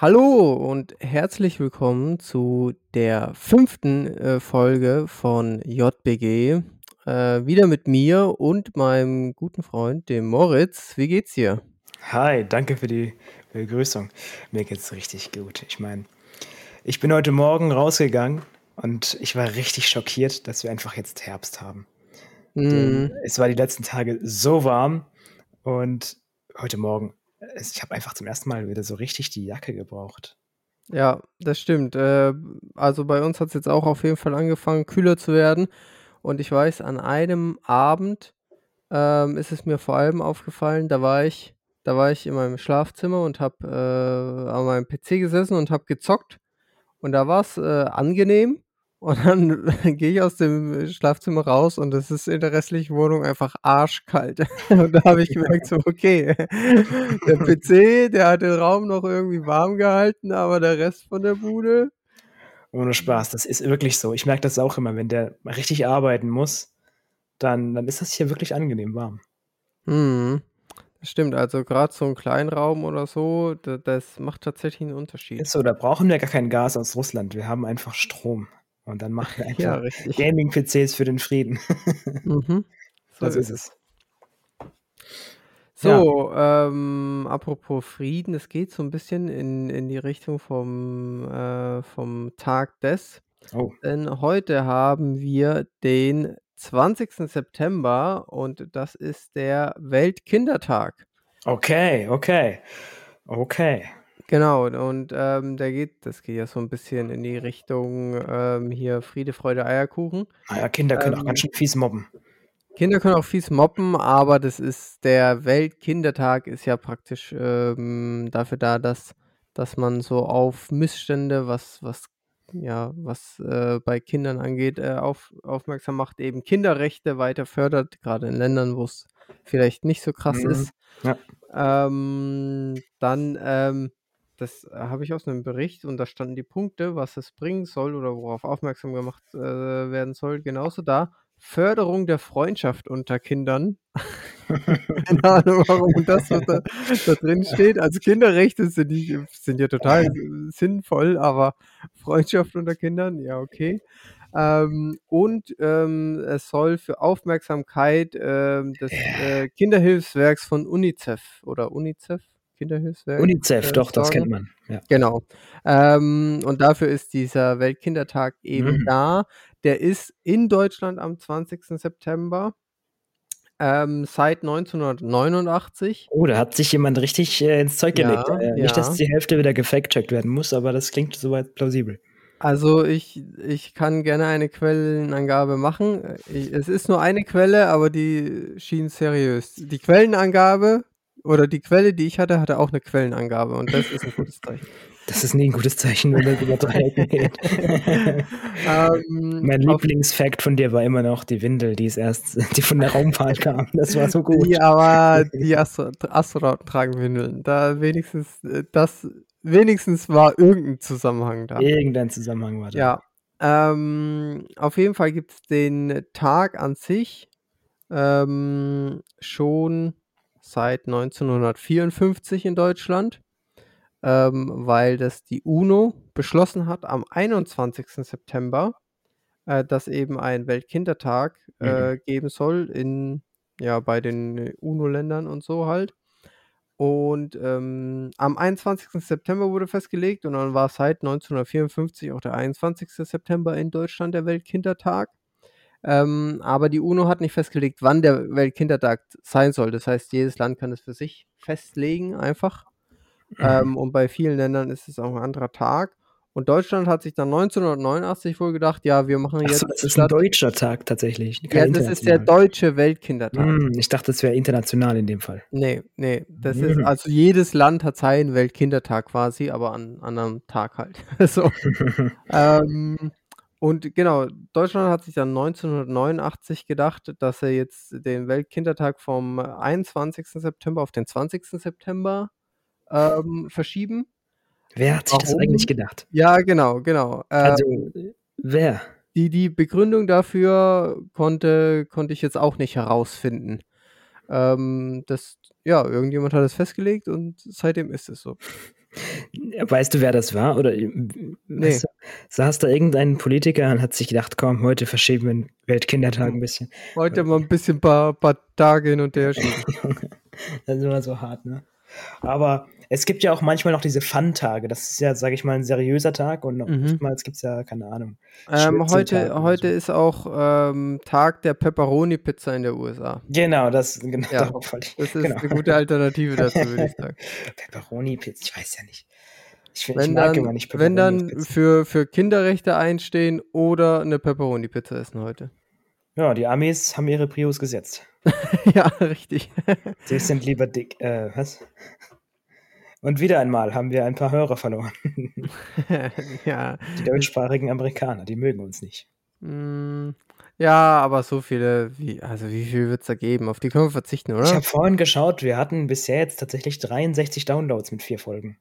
Hallo und herzlich willkommen zu der fünften äh, Folge von JBG. Äh, wieder mit mir und meinem guten Freund, dem Moritz. Wie geht's dir? Hi, danke für die Begrüßung. Mir geht's richtig gut. Ich meine, ich bin heute Morgen rausgegangen und ich war richtig schockiert, dass wir einfach jetzt Herbst haben. Mhm. es war die letzten Tage so warm und heute Morgen, ich habe einfach zum ersten Mal wieder so richtig die Jacke gebraucht. Ja, das stimmt. Äh, also bei uns hat es jetzt auch auf jeden Fall angefangen, kühler zu werden. Und ich weiß, an einem Abend ähm, ist es mir vor allem aufgefallen, da war ich, da war ich in meinem Schlafzimmer und habe äh, an meinem PC gesessen und habe gezockt. Und da war es äh, angenehm. Und dann gehe ich aus dem Schlafzimmer raus und es ist in der restlichen Wohnung einfach arschkalt. Und da habe ich gemerkt, so, okay, der PC, der hat den Raum noch irgendwie warm gehalten, aber der Rest von der Bude, Ohne Spaß, das ist wirklich so. Ich merke das auch immer, wenn der richtig arbeiten muss, dann, dann ist das hier wirklich angenehm warm. mhm, das stimmt. Also gerade so ein Kleinraum oder so, da, das macht tatsächlich einen Unterschied. Ist so, da brauchen wir gar kein Gas aus Russland. Wir haben einfach Strom. Und dann machen wir Ja, einfach richtig. Gaming-PCs für den Frieden. Mhm. So Das ist es. So, ähm, apropos Frieden, es geht so ein bisschen in, in die Richtung vom, äh, vom Tag des. Oh, Denn heute haben wir den 20. September und das ist der Weltkindertag. okay, okay, okay. Genau, und ähm, der geht, das geht ja so ein bisschen in die Richtung ähm, hier Friede, Freude, Eierkuchen. Naja, Kinder können auch Ähm, ganz schön fies mobben. Kinder können auch fies mobben, aber das ist der Weltkindertag ist ja praktisch ähm, dafür da, dass, dass man so auf Missstände, was, was, ja, was äh, bei Kindern angeht, äh, auf, aufmerksam macht, eben Kinderrechte weiter fördert, gerade in Ländern, wo es vielleicht nicht so krass Mhm. ist. Ja. Ähm, dann, ähm, das habe ich aus einem Bericht und da standen die Punkte, was es bringen soll oder worauf aufmerksam gemacht äh, werden soll. Genauso da. Förderung der Freundschaft unter Kindern. Keine Ahnung, warum das so da, da drin steht. Also Kinderrechte sind, nicht, sind ja total sinnvoll, aber Freundschaft unter Kindern, ja, okay. Ähm, und ähm, es soll für Aufmerksamkeit ähm, des äh, Kinderhilfswerks von UNICEF oder UNICEF, Kinderhilfswerk, UNICEF, äh, doch, das kennt man. Ja. Genau. Ähm, und dafür ist dieser Weltkindertag eben Mhm. da. Der ist in Deutschland am 20. September ähm, seit 1989. Oh, da hat sich jemand richtig äh, ins Zeug gelegt. Ja, Äh, nicht, dass ja. die Hälfte wieder gefact-checkt werden muss, aber das klingt soweit plausibel. Also ich, ich kann gerne eine Quellenangabe machen. Äh, Ich, es ist nur eine Quelle, aber die schien seriös. Die Quellenangabe oder die Quelle, die ich hatte, hatte auch eine Quellenangabe und das ist ein gutes Zeichen. Das ist nie ein gutes Zeichen, wenn das über drei Ecken geht. ähm, mein auf, Lieblingsfact von dir war immer noch die Windel, die ist erst, die von der Raumfahrt kam. Das war so gut. die, aber die Astro Astronauten tragen Windeln. Da wenigstens, äh, das, wenigstens war irgendein Zusammenhang da. Irgendein Zusammenhang war da. Ja. Ähm, auf jeden Fall gibt es den Tag an sich ähm, schon seit 1954 in Deutschland, ähm, weil das die UNO beschlossen hat am 21. September, äh, dass eben ein Weltkindertag Mhm. äh, geben soll in ja bei den UNO-Ländern und so halt. Und ähm, am 21. September wurde festgelegt und dann war seit 1954 auch der 21. September in Deutschland der Weltkindertag. Ähm, aber die UNO hat nicht festgelegt, wann der Weltkindertag sein soll. Das heißt, jedes Land kann es für sich festlegen, einfach. Ähm, und bei vielen Ländern ist es auch ein anderer Tag. Und Deutschland hat sich dann 1989 wohl gedacht, ja, wir machen jetzt das ist ein deutscher Tag tatsächlich. Ja, das ist der deutsche Weltkindertag. Hm, ich dachte, das wäre international in dem Fall. Nee, nee, das ist, Mhm. also jedes Land hat seinen Weltkindertag quasi, aber an an einem Tag halt. So. Ähm, und genau, Deutschland hat sich dann 1989 gedacht, dass er jetzt den Weltkindertag vom 21. September auf den 20. September ähm, verschieben. Wer hat sich das eigentlich Warum? gedacht? Ja, genau, genau. Also, Ähm, wer? die, die Begründung dafür konnte, konnte ich jetzt auch nicht herausfinden. Ähm, das, ja, irgendjemand hat es festgelegt und seitdem ist es so. Weißt du, wer das war? Oder Nee. weißt du, saß da irgendein Politiker und hat sich gedacht, komm, heute verschieben wir den Weltkindertag ein bisschen. Heute mal ein bisschen paar, paar Tage hin und her schieben. das ist immer so hart, ne? Aber es gibt ja auch manchmal noch diese Fun-Tage. Das ist ja, sage ich mal, ein seriöser Tag und Mhm. oftmals gibt es ja, keine Ahnung. Ähm, heute heute so. ist auch ähm, Tag der Pepperoni-Pizza in der USA. Genau, das, genau, Ja, ich. Das ist genau. eine gute Alternative dazu, würde ich sagen. Pepperoni-Pizza, ich weiß ja nicht. Ich, ich Wenn mag dann, immer nicht wenn dann für, für Kinderrechte einstehen oder eine Pepperoni-Pizza essen heute. Ja, die Amis haben ihre Prios gesetzt. ja, richtig. Sie sind lieber dick. Äh, was? Und wieder einmal haben wir ein paar Hörer verloren. ja. Die deutschsprachigen Amerikaner, die mögen uns nicht. Mm, ja, aber so viele, wie, also wie viel wird es da geben? Auf die können wir verzichten, Ich oder? habe vorhin geschaut, wir hatten bisher jetzt tatsächlich 63 Downloads mit vier Folgen.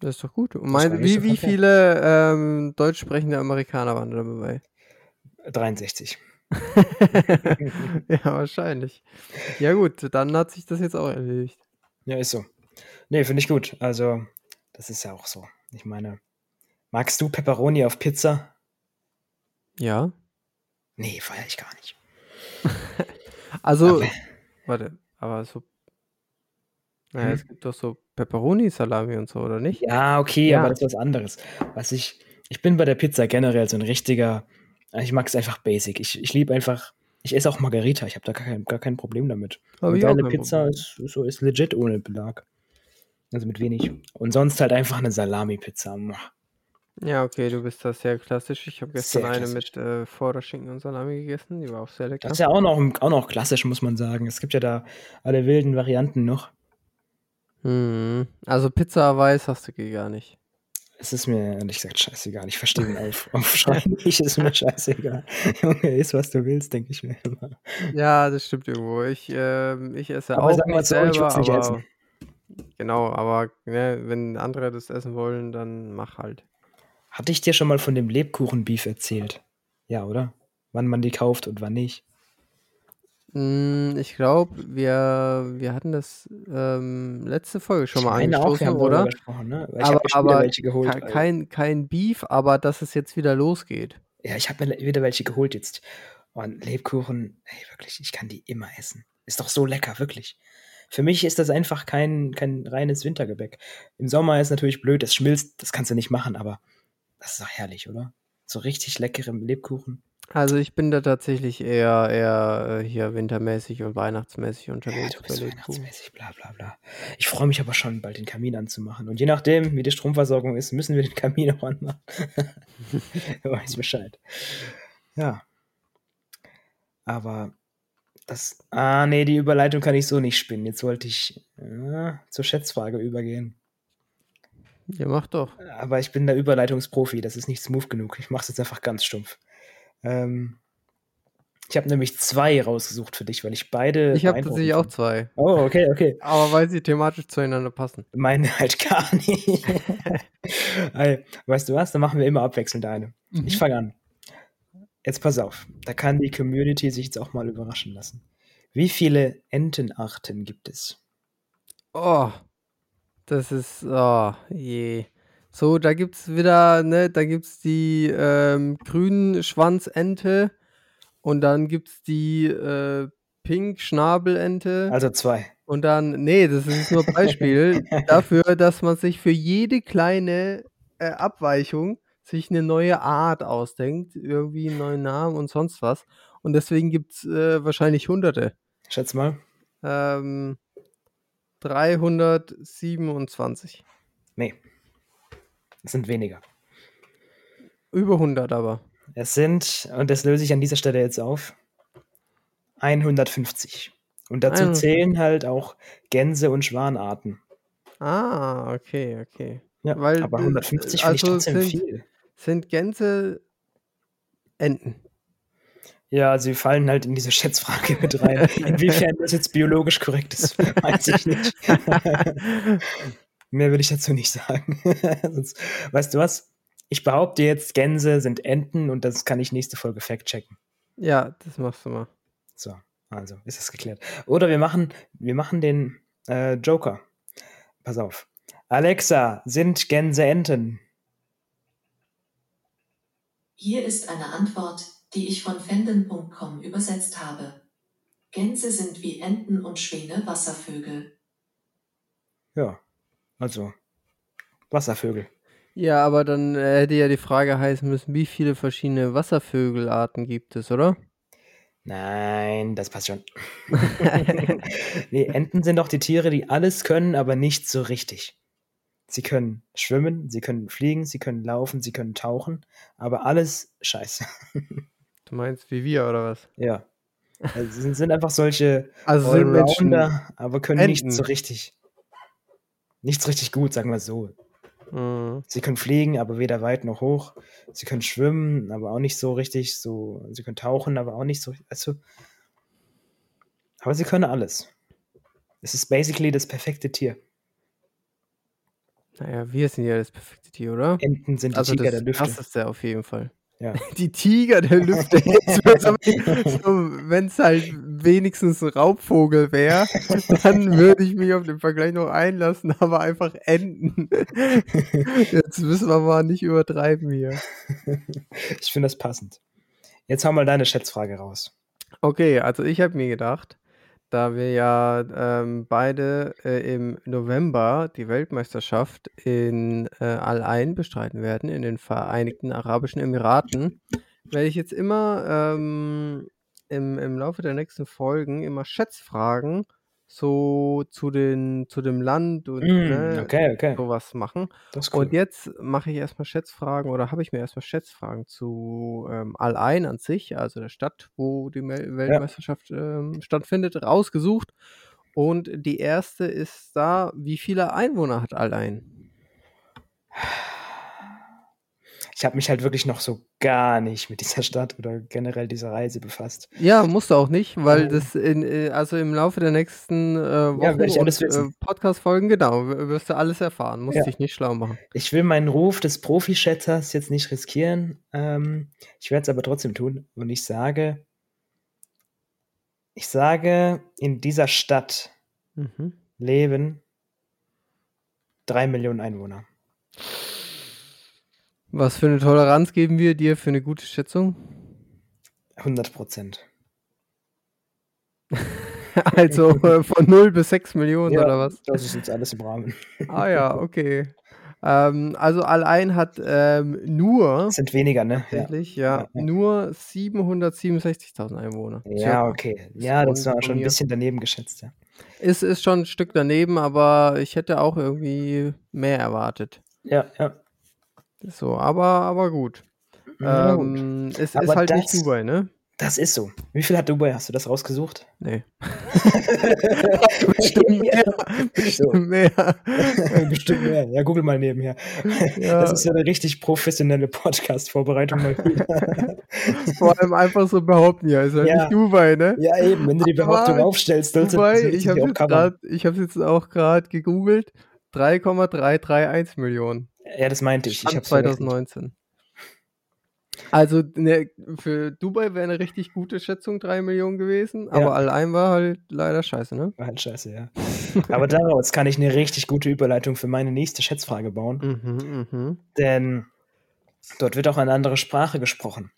Das ist doch gut. Und mein, wie, so wie viele ähm, deutsch sprechende Amerikaner waren da dabei? 63. ja, wahrscheinlich. Ja, gut, dann hat sich das jetzt auch erledigt. Ja, ist so. Nee, finde ich gut. Also, das ist ja auch so. Ich meine, magst du Pepperoni auf Pizza? Ja. Nee, feiere ich gar nicht. Also, Aber- warte, aber so. Naja, Hm? es gibt doch so Pepperoni-Salami und so, oder nicht? Ja, okay, Ja. aber das ist was anderes. Was ich, ich bin bei der Pizza generell so ein richtiger, ich mag es einfach basic. Ich, ich liebe einfach, ich esse auch Margarita, ich habe da gar kein, gar kein Problem damit. Hab Eine Pizza Problem. ist, so, ist legit ohne Belag. Also mit wenig. Und sonst halt einfach eine Salami-Pizza. Ja, okay, du bist da sehr klassisch. Ich habe gestern Sehr eine klassisch. mit äh, Vorderschinken und Salami gegessen. Die war auch sehr lecker. Das ist ja auch noch, auch noch klassisch, muss man sagen. Es gibt ja da alle wilden Varianten noch. Hm. Also Pizza weiß hast du eh gar nicht. Es ist mir ehrlich gesagt scheißegal. Ich verstehe den auf, Aufschrei nicht, ist mir scheißegal. Junge, isst, was du willst, denke ich mir immer. Ja, das stimmt irgendwo. Ich, ähm, ich esse Aber auch sagen wir nicht so, ich selber, würd's nicht aber essen. Genau, aber ne, wenn andere das essen wollen, dann mach halt. Hatte ich dir schon mal von dem Lebkuchen-Beef erzählt? Ja, oder? Wann man die kauft und wann nicht. Hm, ich glaube, wir, wir hatten das ähm, letzte Folge schon Ich mal auch, angestoßen, darüber oder? ne? Aber, aber welche geholt. ke- weil- kein, kein Beef, aber dass es jetzt wieder losgeht. Ja, ich habe mir wieder welche geholt jetzt. Und Lebkuchen, ey, wirklich, ich kann die immer essen. Ist doch so lecker, wirklich. Für mich ist das einfach kein, kein reines Wintergebäck. Im Sommer ist natürlich blöd, es schmilzt, das kannst du nicht machen, aber das ist doch herrlich, oder? So richtig leckerem Lebkuchen. Also ich bin da tatsächlich eher, eher äh, hier wintermäßig und weihnachtsmäßig Ja, unterwegs du bei bist weihnachtsmäßig, bla bla bla. Ich freue mich aber schon, bald den Kamin anzumachen. Und je nachdem, wie die Stromversorgung ist, müssen wir den Kamin auch anmachen. du weißt Bescheid. Ja. Aber das. Ah, nee, die Überleitung kann ich so nicht spinnen. Jetzt wollte ich äh, zur Schätzfrage übergehen. Ja, mach doch. Aber ich bin der Überleitungsprofi, das ist nicht smooth genug. Ich mache es jetzt einfach ganz stumpf. Ähm, ich habe nämlich zwei rausgesucht für dich, weil ich beide. Ich habe tatsächlich auch zwei. Oh, okay, okay. Aber weil sie thematisch zueinander passen. Meine halt gar nicht. Weißt du was? Dann machen wir immer abwechselnd eine. Mhm. Ich fange an. Jetzt pass auf. Da kann die Community sich jetzt auch mal überraschen lassen. Wie viele Entenarten gibt es? Oh, das ist, oh, je. So, da gibt's wieder, ne, da gibt's die ähm, grünen Schwanzente und dann gibt's die äh, pink Schnabelente Also zwei. und dann, nee, das ist nur Beispiel dafür, dass man sich für jede kleine äh, Abweichung sich eine neue Art ausdenkt, irgendwie einen neuen Namen und sonst was. Und deswegen gibt's äh, wahrscheinlich hunderte. Schätz mal. Ähm, 327. Nee. Es sind weniger. Über 100 aber. Es sind, und das löse ich an dieser Stelle jetzt auf, 150. Und dazu 150. zählen halt auch Gänse- und Schwanarten. Ah, okay, okay. Ja, Weil, aber äh, 150 finde ich also trotzdem sind- viel. Sind Gänse Enten? Ja, sie fallen halt in diese Schätzfrage mit rein. Inwiefern das jetzt biologisch korrekt ist, weiß ich nicht. Mehr will ich dazu nicht sagen. Sonst, weißt du was? Ich behaupte jetzt, Gänse sind Enten und das kann ich nächste Folge fact-checken. ja, das machst du mal. So, also ist es geklärt. Oder wir machen, wir machen den äh, Joker. Pass auf. Alexa, sind Gänse Enten? Hier ist eine Antwort, die ich von fenden.com übersetzt habe. Gänse sind wie Enten und Schwäne Wasservögel. Ja, also Wasservögel. Ja, aber dann äh, hätte ja die Frage heißen müssen, wie viele verschiedene Wasservögelarten gibt es, oder? Nein, das passt schon. nee, Enten sind doch die Tiere, die alles können, aber nicht so richtig. Sie können schwimmen, sie können fliegen, sie können laufen, sie können tauchen, aber alles scheiße. Du meinst wie wir oder was? Ja. Also sind, sind einfach solche Also Allrounder, aber können Enten. nichts so richtig. Nichts richtig gut, sagen wir so. Mhm. Sie können fliegen, aber weder weit noch hoch. Sie können schwimmen, aber auch nicht so richtig. So, sie können tauchen, aber auch nicht so. Also, aber sie können alles. Es ist basically das perfekte Tier. Naja, wir sind ja das perfekte Tier, oder? Enten sind die Also Tiger das der Lüfte. krasseste auf jeden Fall. Ja. Die Tiger der Lüfte. So, Wenn es halt wenigstens ein Raubvogel wäre, dann würde ich mich auf den Vergleich noch einlassen, aber einfach Enten. Jetzt müssen wir mal nicht übertreiben hier. Ich finde das passend. Jetzt hau mal deine Schätzfrage raus. Okay, also ich habe mir gedacht, da wir ja ähm, beide äh, im November die Weltmeisterschaft in äh, Al-Ain bestreiten werden, in den Vereinigten Arabischen Emiraten, werde ich jetzt immer ähm, im, im Laufe der nächsten Folgen immer Schätzfragen so zu, den, zu dem Land und Mm, ne, okay, okay. sowas machen. Cool. Und jetzt mache ich erstmal Schätzfragen oder habe ich mir erstmal Schätzfragen zu ähm, Al-Ain an sich, also der Stadt, wo die Mel Weltmeisterschaft ähm, stattfindet, rausgesucht. Und die erste ist da, wie viele Einwohner hat Al-Ain? Ich habe mich halt wirklich noch so gar nicht mit dieser Stadt oder generell dieser Reise befasst. Ja, musst du auch nicht, weil Oh. das in, äh, also im Laufe der nächsten äh, Wochen und äh. Podcast-Folgen, genau, wirst du alles erfahren, musst Ja. dich nicht schlau machen. Ich will meinen Ruf des Profischätzers jetzt nicht riskieren. Ähm, ich werde es aber trotzdem tun. Und ich sage, ich sage, in dieser Stadt Mhm. leben drei Millionen Einwohner. Was für eine Toleranz geben wir dir für eine gute Schätzung? 100 Prozent. Also äh, von 0 bis 6 Millionen oder was? Das ist jetzt alles im Rahmen. Ah ja, okay. Ähm, also Al-Ain hat ähm, nur, Das sind weniger, ne? Ja, tatsächlich, ja, Ja, ja. nur 767.000 Einwohner. ja okay. Ja, das war schon ein bisschen daneben geschätzt, ja. Ist, ist schon ein Stück daneben, aber ich hätte auch irgendwie mehr erwartet. Ja, ja. So, aber, aber gut. Gut. Ähm, es ist Aber halt nicht das- Dubai, ne? Das ist so. Wie viel hat Dubai? Hast du das rausgesucht? Nee. Bestimmt mehr. Bestimmt mehr. Bestimmt mehr. Ja, google mal nebenher. Ja. Das ist ja eine richtig professionelle Podcast-Vorbereitung mal wieder. Vor allem einfach so behaupten, ja, ist halt Ja. nicht Dubai, ne? ja, eben, wenn du die Behauptung Aber aufstellst, du Dubai, ich habe jetzt habe jetzt auch gerade gegoogelt, 3,331 Millionen. Ja, das meinte ich. Ich Stand verwechselt. 2019. Also ne, für Dubai wäre eine richtig gute Schätzung 3 Millionen gewesen, aber Ja. Al-Ain war halt leider scheiße, ne? War halt scheiße, ja. Aber daraus kann ich eine richtig gute Überleitung für meine nächste Schätzfrage bauen. Mhm, mhm. Denn dort wird auch eine andere Sprache gesprochen.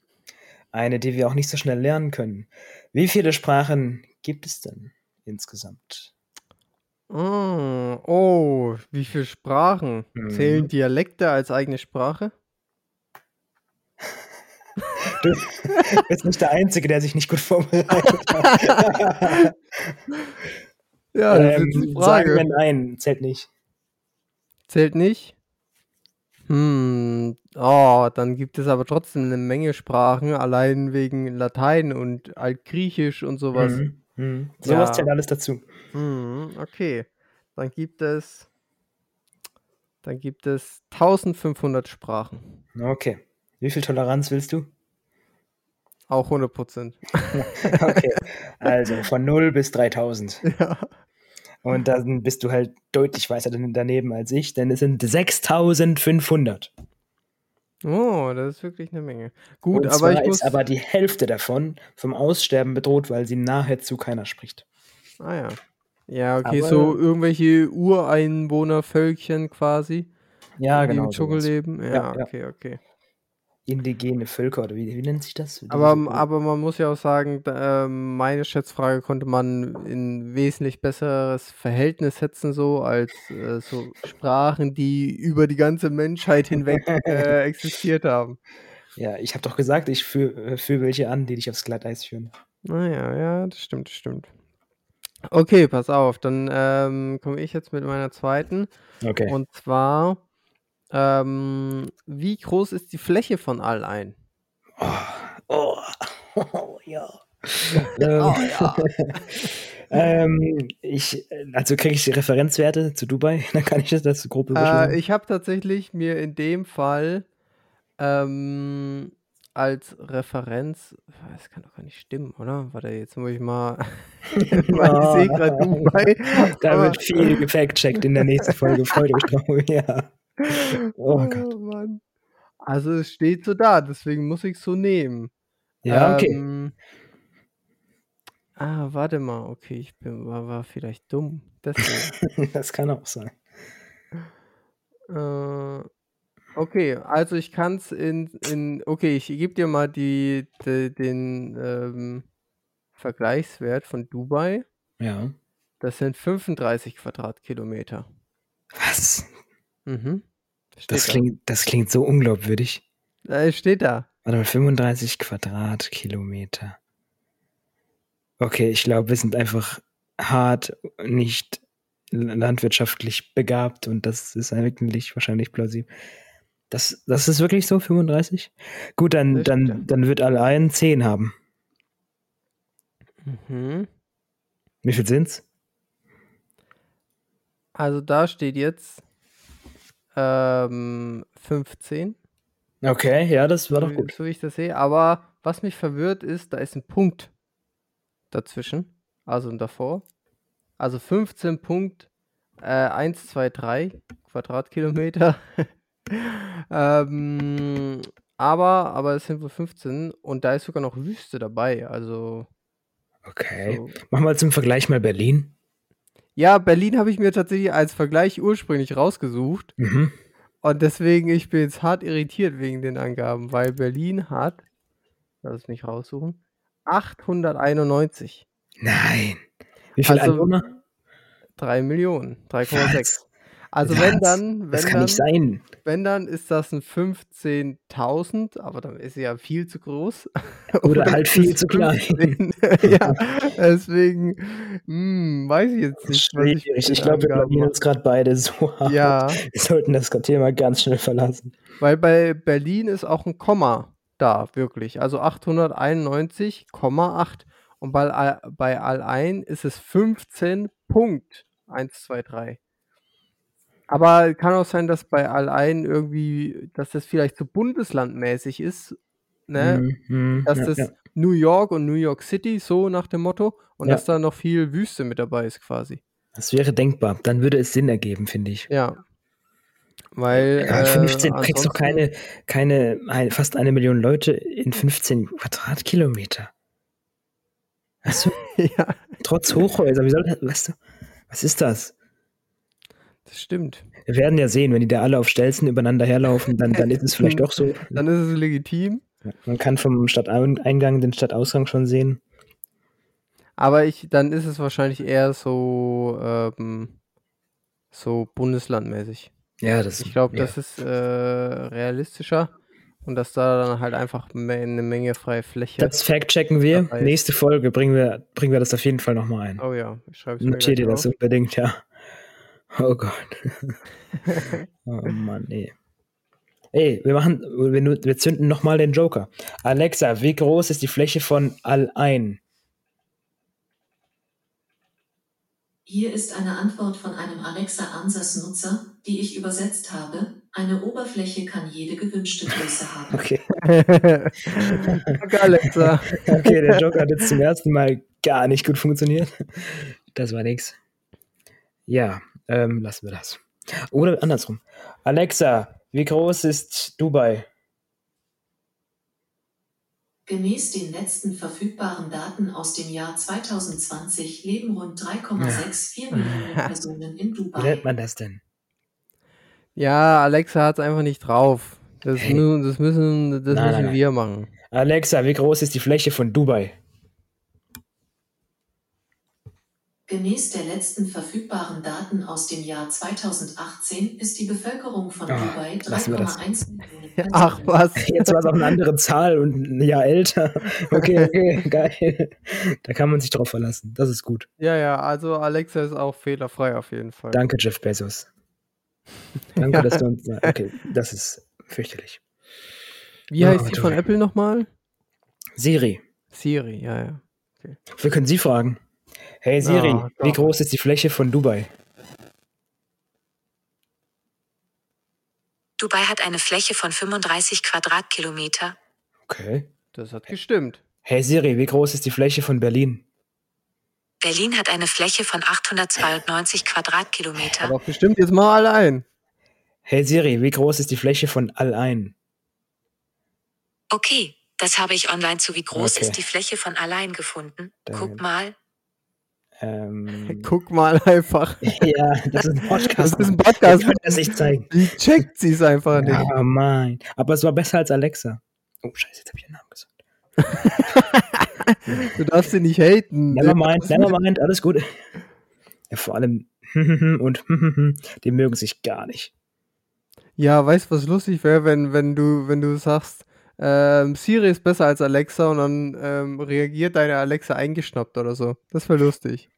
Eine, die wir auch nicht so schnell lernen können. Wie viele Sprachen gibt es denn insgesamt? Oh, oh, wie viele Sprachen? Mhm. Zählen Dialekte als eigene Sprache? Du bist nicht der Einzige, der sich nicht gut vorbereitet hat. Ja, das ist ähm, jetzt die sagen Frage. wir nein, zählt nicht. Zählt nicht? Hm, oh, dann gibt es aber trotzdem eine Menge Sprachen, allein wegen Latein und Altgriechisch und sowas. Mhm. Mhm. Sowas Ja. zählt alles dazu. Hm, okay. Dann gibt es, dann gibt es 1500 Sprachen. Okay. Wie viel Toleranz willst du? Auch 100 Prozent. Okay. Also von 0 bis 3000. ja. Und dann bist du halt deutlich weiter daneben als ich, denn es sind 6500. Oh, das ist wirklich eine Menge. Gut, Und aber zwar ich muss. ist aber die Hälfte davon vom Aussterben bedroht, weil sie nahezu keiner spricht. ah ja. Ja, okay, Aber- so irgendwelche Ureinwohnervölkchen quasi, Ja, die genau. im Dschungel sowas. leben. Ja, Ja, ja. okay, okay. Indigene Völker oder wie, wie nennt sich das? Aber, aber man muss ja auch sagen, da, ähm, meine Schätzfrage konnte man in wesentlich besseres Verhältnis setzen, so als äh, so Sprachen, die über die ganze Menschheit hinweg äh, existiert haben. ja, ich habe doch gesagt, ich führe führ welche an, die dich aufs Glatteis führen. Naja, ja, das stimmt, das stimmt. Okay, pass auf, dann ähm, komme ich jetzt mit meiner zweiten. Okay. Und zwar, ähm, wie groß ist die Fläche von all ein? oh, oh, oh, ja. ähm, Oh, ja. ähm, ich, also kriege ich die Referenzwerte zu Dubai, dann kann ich das, das grob Äh, ich habe tatsächlich mir in dem Fall ähm, als Referenz, das kann doch gar nicht stimmen, oder? Warte, jetzt muss ich mal, ich sehe gerade Dubai. da wird viel gefact-checkt in der nächsten Folge. Freut euch drauf. Ja. Oh Gott. Mann. Also es steht so da, deswegen muss ich es so nehmen. Ja, okay. Ähm, ah, warte mal, okay, ich bin, war, war vielleicht dumm. Deswegen. Das kann auch sein. Äh, okay, also ich kann es in, in, okay, ich gebe dir mal die, de- den ähm, Vergleichswert von Dubai. Ja. Das sind 35 Quadratkilometer. Was? Mhm. Das da. klingt, das klingt so unglaubwürdig. Äh, steht da. Warte mal, 35 Quadratkilometer. Okay, ich glaube, wir sind einfach hart nicht landwirtschaftlich begabt und das ist eigentlich wahrscheinlich plausibel. Das, das ist wirklich so, 35? Gut, dann, dann, dann wird allein 10 haben. Mhm. Wie viel sind's? Also da steht jetzt ähm, 15. Okay, ja, das war so, doch gut. so wie ich das sehe. Aber was mich verwirrt ist, da ist ein Punkt dazwischen, also davor. Also 15 Punkt äh, 123 Quadratkilometer. ähm, aber, aber es sind wohl 15 und da ist sogar noch Wüste dabei. Also Okay. so. Mach mal zum Vergleich mal Berlin. Ja, Berlin habe ich mir tatsächlich als Vergleich ursprünglich rausgesucht. Mhm. Und deswegen, ich bin jetzt hart irritiert wegen den Angaben, weil Berlin hat, lass es mich raussuchen, 891. Nein. Wie viele Also, Einwohner? 3 Millionen, 3,6. Also Was? wenn dann, Das wenn kann dann, nicht sein. wenn dann ist das ein 15.000, aber dann ist sie ja viel zu groß. Oder halt es viel zu klein. 15. ja, deswegen, hm, weiß ich jetzt nicht. ich Schwierig. Ich den glaube, wir blamieren uns gerade beide so hart. Ja, Wir sollten das Thema ganz schnell verlassen. Weil bei Berlin ist auch ein Komma da, wirklich. Also 891,8. Und bei, bei Al-Ain ist es 15.123. Aber kann auch sein, dass bei Al-Ain irgendwie, dass das vielleicht so bundeslandmäßig ist, ne? Mhm, mhm, Dass ja, das ja. New York und New York City so nach dem Motto und Ja. dass da noch viel Wüste mit dabei ist quasi. Das wäre denkbar. Dann würde es Sinn ergeben, finde ich. Ja. Weil Ja, äh, 15, du kriegst doch ansonsten- keine, keine ein, fast eine Million Leute in 15 Quadratkilometer. Weißt du, ja, trotz Hochhäuser, wie soll das, weißt du, was ist das? Das stimmt. Wir werden ja sehen, wenn die da alle auf Stelzen übereinander herlaufen, dann, dann ist es vielleicht doch so. Dann ist es legitim. Man kann vom Stadteingang den Stadtausgang schon sehen. Aber ich, dann ist es wahrscheinlich eher so, ähm, so bundeslandmäßig. Ja, das Ich glaube, ja. das ist äh, realistischer und dass da dann halt einfach eine Menge freie Fläche. Das fact-checken wir. Nächste Folge bringen wir, bringen wir das auf jeden Fall nochmal ein. oh ja, ich schreibe es mir Notiert ihr das unbedingt, ja. Oh Gott. oh Mann, ey. Ey, wir machen, wir, wir zünden nochmal den Joker. Alexa, wie groß ist die Fläche von Al-Ain? Hier ist eine Antwort von einem Alexa Ansatz-Nutzer, die ich übersetzt habe. Eine Oberfläche kann jede gewünschte Größe haben. Okay. Danke, Alexa. Okay, der Joker hat jetzt zum ersten Mal gar nicht gut funktioniert. Das war nix. Ja, ähm, lassen wir das. Oder andersrum. Alexa, wie groß ist Dubai? Gemäß den letzten verfügbaren Daten aus dem Jahr 2020 leben rund 3,64 Millionen Personen in Wie nennt Dubai. man das denn? Ja, Alexa hat's einfach nicht drauf. Das, Hey. mü das müssen, das Nein, nein, müssen nein. wir machen. Alexa, wie groß ist die Fläche von Dubai? Gemäß der letzten verfügbaren Daten aus dem Jahr 2018 ist die Bevölkerung von Ah, Dubai lassen wir das. 3,1 Millionen Ach was. Jetzt war es auch eine andere Zahl und ein Jahr älter. Okay, okay, geil. Da kann man sich drauf verlassen. Das ist gut. Ja, ja, also Alexa ist auch fehlerfrei auf jeden Fall. Danke, Jeff Bezos. Danke, Ja. dass du uns. Okay, das ist fürchterlich. Wie Oh, heißt die du- von Apple nochmal? Siri, Siri, ja, ja. wir können Sie fragen. Hey Siri, Ah, wie groß ist die Fläche von Dubai? Dubai hat eine Fläche von 35 Quadratkilometer. Okay. Das hat gestimmt. Hey Siri, wie groß ist die Fläche von Berlin? Berlin hat eine Fläche von 892 Quadratkilometer. Aber bestimmt jetzt mal alle ein. Hey Siri, wie groß ist die Fläche von Al-Ain? Okay, das habe ich online zu wie groß Okay. ist die Fläche von allein gefunden. Dann- Guck mal. Ähm, Guck mal einfach. ja, das ist ein Podcast. Das ist ein Podcast. kann das nicht zeigen. Die checkt sie es einfach nicht. Ja, mein. Aber es war besser als Alexa. Oh, scheiße, jetzt habe ich den Namen gesagt. Du darfst sie nicht haten. Never mind, never mind, alles gut. Ja, vor allem und die mögen sich gar nicht. Ja, weißt du, was lustig wäre, wenn, wenn du, wenn du sagst, ähm, Siri ist besser als Alexa und dann ähm, reagiert deine Alexa eingeschnappt oder so. Das wäre lustig.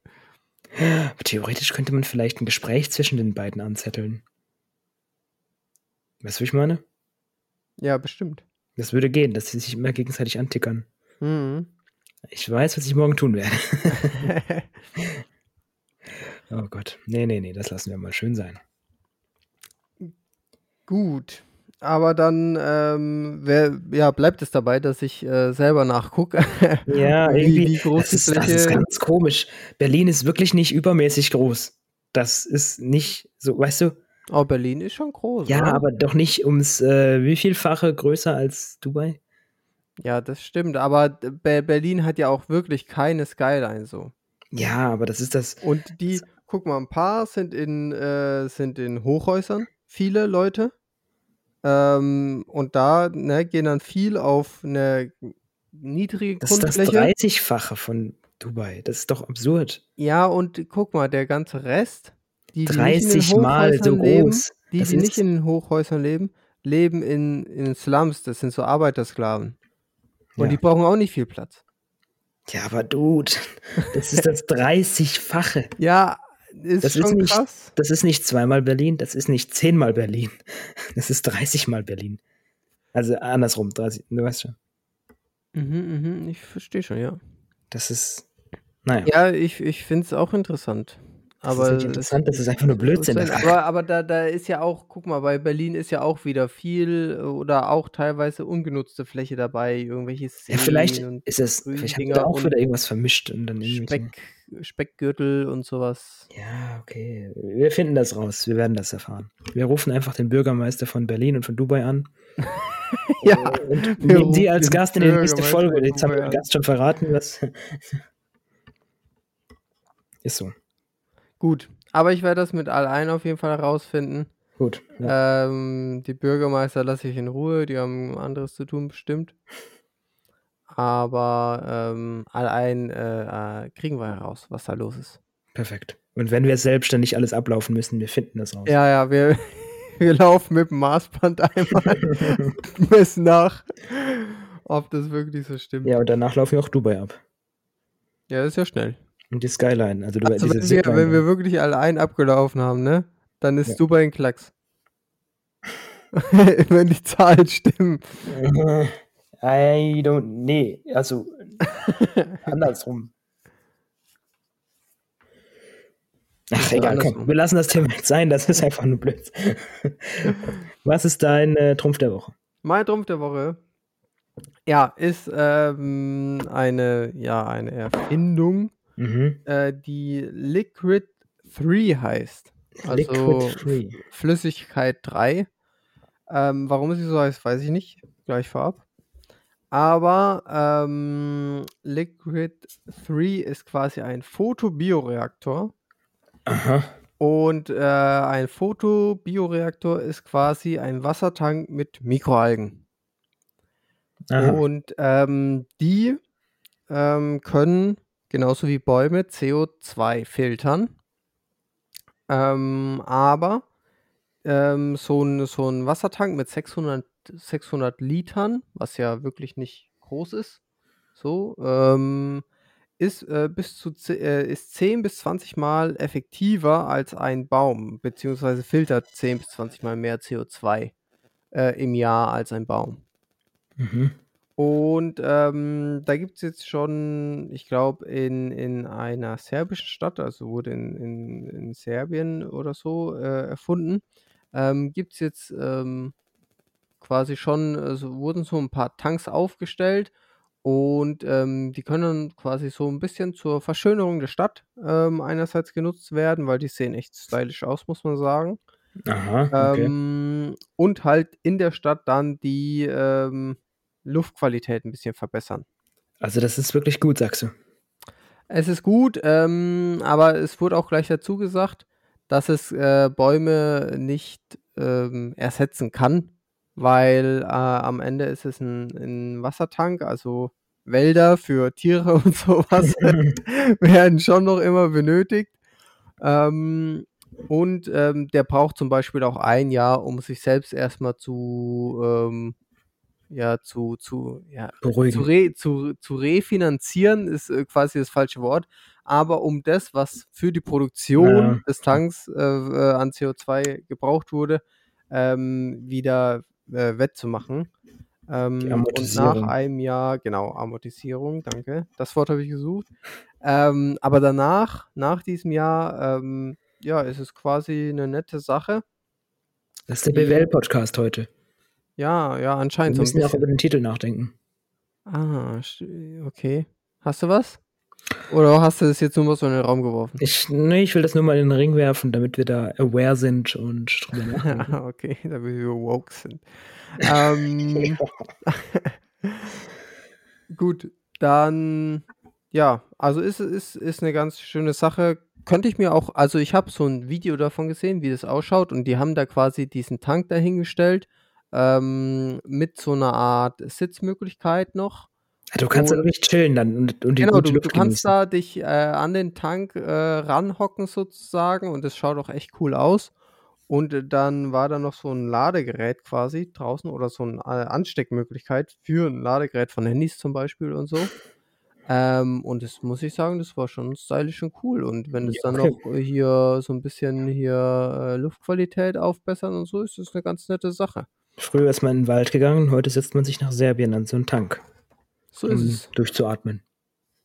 Theoretisch könnte man vielleicht ein Gespräch zwischen den beiden anzetteln. Weißt du, wie ich meine? Ja, bestimmt. Das würde gehen, dass sie sich immer gegenseitig antickern. Mhm. Ich weiß, was ich morgen tun werde. oh Gott. Nee, nee, nee, das lassen wir mal schön sein. Gut. Aber dann ähm, wär, ja, bleibt es dabei, dass ich äh, selber nachgucke. Ja, wie, irgendwie. wie groß das, ist, das Fläche ist ganz komisch. Berlin ist wirklich nicht übermäßig groß. Das ist nicht so, weißt du? Oh, Berlin ist schon groß. Ja, oder? aber doch nicht ums äh, wie vielfache größer als Dubai. Ja, das stimmt. Aber Be Berlin hat ja auch wirklich keine Skyline so. Ja, aber das ist das. Und die, guck mal, ein paar sind in, äh, sind in Hochhäusern, viele Leute. Ähm, und da ne, gehen dann viel auf eine niedrige Das ist das Grundfläche. 30-fache von Dubai. Das ist doch absurd. Ja, und guck mal, der ganze Rest, die, die nicht in den 30 Mal so Hochhäusern leben, groß. die, Das die nicht ist- in den Hochhäusern leben, leben in, in Slums, das sind so Arbeitersklaven. Und Ja. die brauchen auch nicht viel Platz. Ja, aber Dude, das ist das 30-fache. Ja, ist Das ist schon nicht- krass. Das ist nicht zweimal Berlin, das ist nicht zehnmal Berlin. Das ist 30 Mal Berlin. Also andersrum, 30, du weißt schon. Mhm, mhm, ich verstehe schon, ja. Das ist, naja, Ja, ich, ich finde es auch interessant. das aber ist nicht interessant, das ist einfach nur Blödsinn. Sein, aber aber da, da ist ja auch, guck mal, bei Berlin ist ja auch wieder viel äh, oder auch teilweise ungenutzte Fläche dabei, irgendwelche Seen ja, vielleicht ist es, vielleicht Gründinger da auch wieder irgendwas vermischt und dann irgendwie. Speck, Speckgürtel und sowas. Ja, okay. Wir finden das raus. Wir werden das erfahren. Wir rufen einfach den Bürgermeister von Berlin und von Dubai an. Ja, Und nehmen Sie rufen als Gast in die nächste Folge. Jetzt haben wir den. Gast schon verraten. Was ist so. Gut, aber ich werde das mit allein auf jeden Fall herausfinden. Gut. Ja. Ähm, die Bürgermeister lasse ich in Ruhe, die haben anderes zu tun bestimmt. Aber ähm, allein äh, äh, kriegen wir heraus, was da los ist. Perfekt. Und wenn wir selbstständig alles ablaufen müssen, wir finden das raus. Ja, ja, wir, wir laufen mit dem Maßband einmal und messen nach, ob das wirklich so stimmt. Ja, und danach laufen wir auch Dubai ab. Ja, das ist ja schnell. Und die Skyline. Also, Dubai, Also diese wenn wir, wenn wir wirklich allein abgelaufen haben, ne? Dann ist Ja. Dubai ein Klacks. wenn die Zahlen stimmen. I don't. Nee, also andersrum. Ach, egal, komm, wir lassen das Thema jetzt sein, das ist einfach nur blöd. Was ist dein äh, Trumpf der Woche? Mein Trumpf der Woche, ja, ist ähm, eine, ja, eine Erfindung, Mhm. äh, die Liquid 3 heißt. Also. Flüssigkeit 3. Ähm, warum sie so heißt, weiß ich nicht. Gleich vorab. Aber ähm, Liquid 3 ist quasi ein Photobioreaktor. Aha. Und äh, ein Photobioreaktor ist quasi ein Wassertank mit Mikroalgen. Aha. Und ähm, die ähm, können genauso wie Bäume CO2 filtern. Ähm, aber ähm, so, ein, so ein Wassertank mit 600, 600 Litern, was ja wirklich nicht groß ist, so, ähm, ist, äh, bis zu, äh, ist 10 bis 20 Mal effektiver als ein Baum, beziehungsweise filtert 10 bis 20 Mal mehr CO2 äh, im Jahr als ein Baum. Mhm. Und ähm, da gibt es jetzt schon, ich glaube, in, in einer serbischen Stadt, also wurde in, in, in Serbien oder so äh, erfunden, ähm, gibt es jetzt ähm, quasi schon, also wurden so ein paar Tanks aufgestellt und ähm, die können quasi so ein bisschen zur Verschönerung der Stadt ähm, einerseits genutzt werden, weil die sehen echt stylisch aus, muss man sagen. Aha, okay. Ähm, und halt in der Stadt dann die ähm, Luftqualität ein bisschen verbessern. Also das ist wirklich gut, sagst du. Es ist gut, ähm, aber es wurde auch gleich dazu gesagt, dass es äh, Bäume nicht ähm, ersetzen kann, weil äh, am Ende ist es ein, ein Wassertank, also Wälder für Tiere und sowas werden schon noch immer benötigt. Ähm, und ähm, der braucht zum Beispiel auch ein Jahr, um sich selbst erstmal zu, ähm, ja, zu, zu, ja, zu, re, zu, zu refinanzieren, ist äh, quasi das falsche Wort. Aber um das, was für die Produktion Ja. des Tanks äh, äh, an CO2 gebraucht wurde, ähm, wieder äh, wettzumachen. Ähm, und nach einem Jahr, genau, Amortisierung, danke. Das Wort habe ich gesucht. Ähm, aber danach, nach diesem Jahr, ähm, ja, ist es quasi eine nette Sache. Das ist der BWL-Podcast heute. Ja, ja, Wir anscheinend so ein müssen ja auch über den Titel nachdenken. Ah, okay. Hast du was? Oder hast du das jetzt nur mal so in den Raum geworfen? Ich, nee, ich will das nur mal in den Ring werfen, damit wir da aware sind und drüber nachdenken. Okay, damit wir woke sind. Ähm, gut, dann, ja, also ist, ist, ist eine ganz schöne Sache. Könnte ich mir auch, also ich habe so ein Video davon gesehen, wie das ausschaut und die haben da quasi diesen Tank dahingestellt ähm, mit so einer Art Sitzmöglichkeit noch. Du kannst da wirklich chillen dann und, und die Genau, du, du kannst da dich äh, an den Tank äh, ranhocken sozusagen und es schaut auch echt cool aus. Und äh, dann war da noch so ein Ladegerät quasi draußen oder so eine äh, Ansteckmöglichkeit für ein Ladegerät von Handys zum Beispiel und so. Ähm, und das muss ich sagen, das war schon stylisch und cool. Und wenn es Ja, dann okay. noch hier so ein bisschen hier äh, Luftqualität aufbessern und so, ist das eine ganz nette Sache. Früher ist man in den Wald gegangen, heute setzt man sich nach Serbien an so einen Tank, So ist um es. durchzuatmen.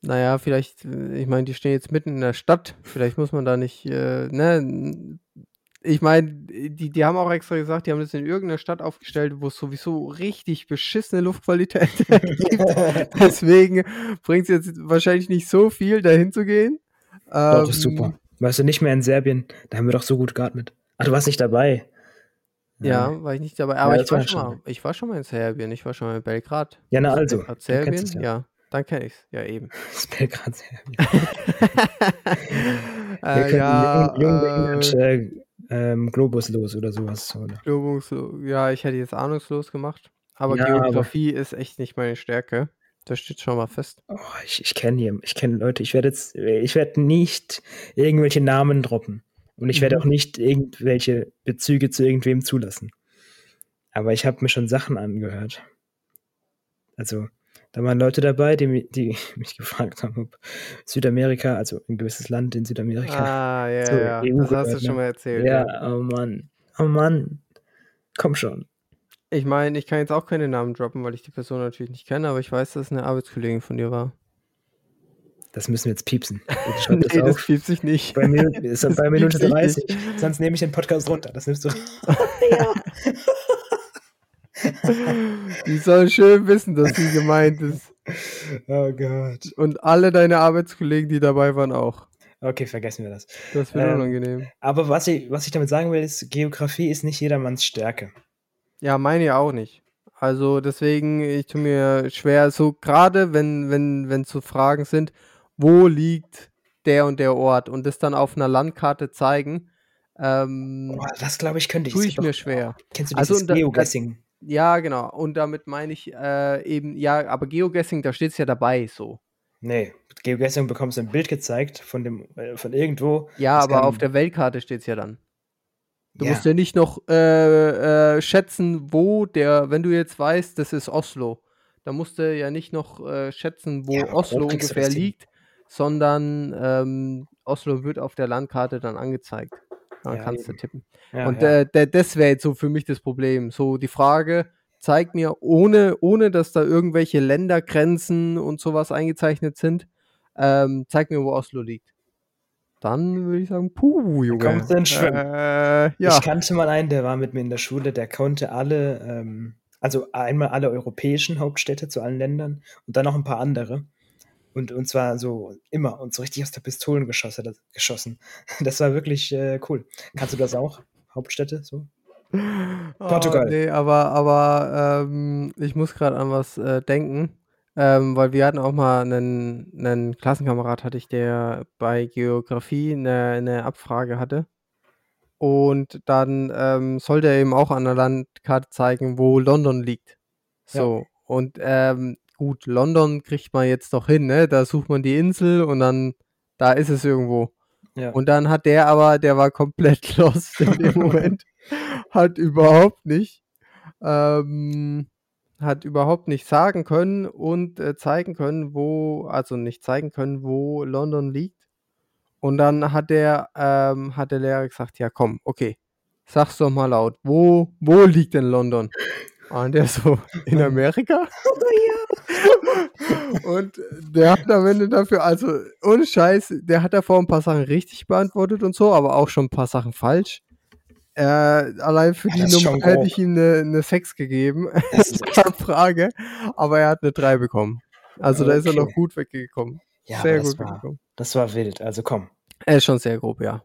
Naja, vielleicht, äh, ich meine, die stehen jetzt mitten in der Stadt. Vielleicht muss man da nicht, äh, ne? Ich meine, die, die haben auch extra gesagt, die haben das in irgendeiner Stadt aufgestellt, wo es sowieso richtig beschissene Luftqualität gibt. Deswegen bringt es jetzt wahrscheinlich nicht so viel, dahin zu gehen. Doch, ist Ähm, super. Weißt du, nicht mehr in Serbien, da haben wir doch so gut geatmet. Ach, du warst nicht dabei. Ja, war ich nicht dabei. Aber Ja, ich war schon mal, ich war schon mal in Serbien, ich war schon mal in Belgrad. Ja, na also, Belgrad Serbien? es ja. ja. dann kenne ich's. Ja, eben. Das ist Belgrad Serbien. Wir äh, ja, jung, jung äh, äh, ähm, Globus los oder sowas. Oder? Globungslo ja, ich hätte jetzt ahnungslos gemacht. Aber Ja, aber- Geografie ist echt nicht meine Stärke. Das steht schon mal fest. Oh, ich ich kenne hier, ich kenne Leute, ich werde jetzt, ich werde nicht irgendwelche Namen droppen. Und ich werde Mhm. auch nicht irgendwelche Bezüge zu irgendwem zulassen. Aber ich habe mir schon Sachen angehört. Also, da waren Leute dabei, die, die mich gefragt haben, ob Südamerika, also ein gewisses Land in Südamerika. Ah, ja, So, ja. EU Das hast du schon ne? mal erzählt. ja, Ja. oh Mann. Oh Mann. Komm schon. Ich meine, ich kann jetzt auch keine Namen droppen, weil ich die Person natürlich nicht kenne, aber ich weiß, dass es eine Arbeitskollegin von dir war. Das müssen wir jetzt piepsen. Das nee, das auf. piept sich nicht. Bei Minute, ist Das bei Minute piepst sich 30. nicht. Sonst nehme ich den Podcast runter. Das nimmst du. Die soll schön wissen, dass sie gemeint ist. Oh Gott. Und alle deine Arbeitskollegen, die dabei waren, auch. Okay, vergessen wir das. Das wird Ähm, unangenehm. Aber was ich, was ich damit sagen will, ist, Geografie ist nicht jedermanns Stärke. Ja, meine ja auch nicht. Also deswegen, ich tue mir schwer, so gerade wenn, wenn, wenn so Fragen sind, wo liegt der und der Ort und das dann auf einer Landkarte zeigen, ähm, Boah, das glaube ich könnte ich. tue ich mir doch- schwer. Kennst du Also, dieses da- Geoguessing? Ja, genau. Und damit meine ich äh, eben, ja, aber Geoguessing, da steht es ja dabei so. Nee, Geoguessing bekommst du ein Bild gezeigt von dem, äh, von irgendwo. Ja, aber auf der Weltkarte steht es ja dann. Du Ja. musst ja nicht noch äh, äh, schätzen, wo der, wenn du jetzt weißt, das ist Oslo, dann musst du ja nicht noch äh, schätzen, wo Ja, Oslo ungefähr liegt, sondern ähm, Oslo wird auf der Landkarte dann angezeigt. Dann Ja, kannst du eben. tippen. Ja, Und ja. äh, das wäre jetzt so für mich das Problem. So die Frage, zeig mir, ohne, ohne dass da irgendwelche Ländergrenzen und sowas eingezeichnet sind, ähm, zeig mir, wo Oslo liegt. Dann würde ich sagen, puh, Junge. kommst du ins Schwimmen. Äh, ja. Ich kannte mal einen, der war mit mir in der Schule, der konnte alle, ähm, also einmal alle europäischen Hauptstädte zu allen Ländern und dann noch ein paar andere. Und, und zwar so immer und so richtig aus der Pistolen geschossen. Das, war wirklich äh, cool. Kannst du das auch? Hauptstädte so? Portugal. Ah, nee, aber, aber ähm, ich muss gerade an was äh, denken. Ähm, weil wir hatten auch mal einen, einen Klassenkamerad, hatte ich, der bei Geografie eine, eine Abfrage hatte. Und dann ähm, sollte er eben auch an der Landkarte zeigen, wo London liegt. Ja. So. Und ähm, gut, London kriegt man jetzt doch hin, ne? Da sucht man die Insel und dann, da ist es irgendwo. Ja. Und dann hat der aber, der war komplett lost in dem Moment. hat überhaupt nicht, ähm, hat überhaupt nicht sagen können und äh, zeigen können, wo, also nicht zeigen können, wo London liegt. Und dann hat der, ähm, hat der Lehrer gesagt, ja komm, okay, sag's doch mal laut, wo, wo liegt denn London? Und der so, in Amerika? Und der hat am Ende dafür, also ohne Scheiß, der hat davor ein paar Sachen richtig beantwortet und so, aber auch schon ein paar Sachen falsch. Äh, allein für Ja, die Nummer hätte ich ihm eine, eine 6 gegeben, Das ist keine Frage, aber er hat eine 3 bekommen. Also da ist er noch Okay. gut weggekommen. Ja, sehr gut war, weggekommen. das war wild. Also komm. Er ist schon sehr grob, ja.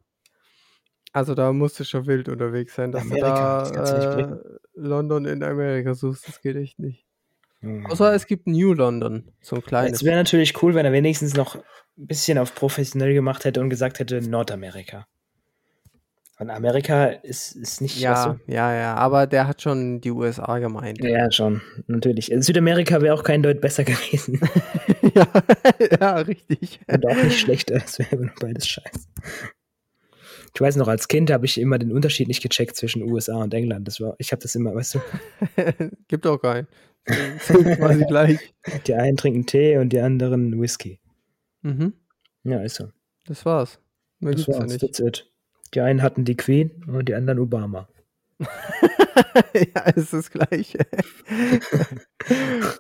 Also da musst du schon wild unterwegs sein, dass Amerika, du da äh, London in Amerika suchst. Das geht echt nicht. Außer es gibt New London, so ein kleines. Es wäre natürlich cool, wenn er wenigstens noch ein bisschen auf professionell gemacht hätte und gesagt hätte Nordamerika. Und Amerika ist, ist nicht Ja, was ja, ja, aber der hat schon die USA gemeint. so. Ja, schon, natürlich. Südamerika wäre auch kein Deut besser gewesen. ja, ja, richtig. und auch nicht schlechter. Es wäre nur beides scheiße. Ich weiß noch, als Kind habe ich immer den Unterschied nicht gecheckt zwischen USA und England. Das war, ich habe das immer, weißt du, Gibt auch keinen. Quasi gleich. die einen trinken Tee und die anderen Whisky. Mhm, Ja, ist so. das war's. Mehr Das gibt's ja war's. nicht. That's it. Die einen hatten die Queen und die anderen Obama. ja, ist das Gleiche.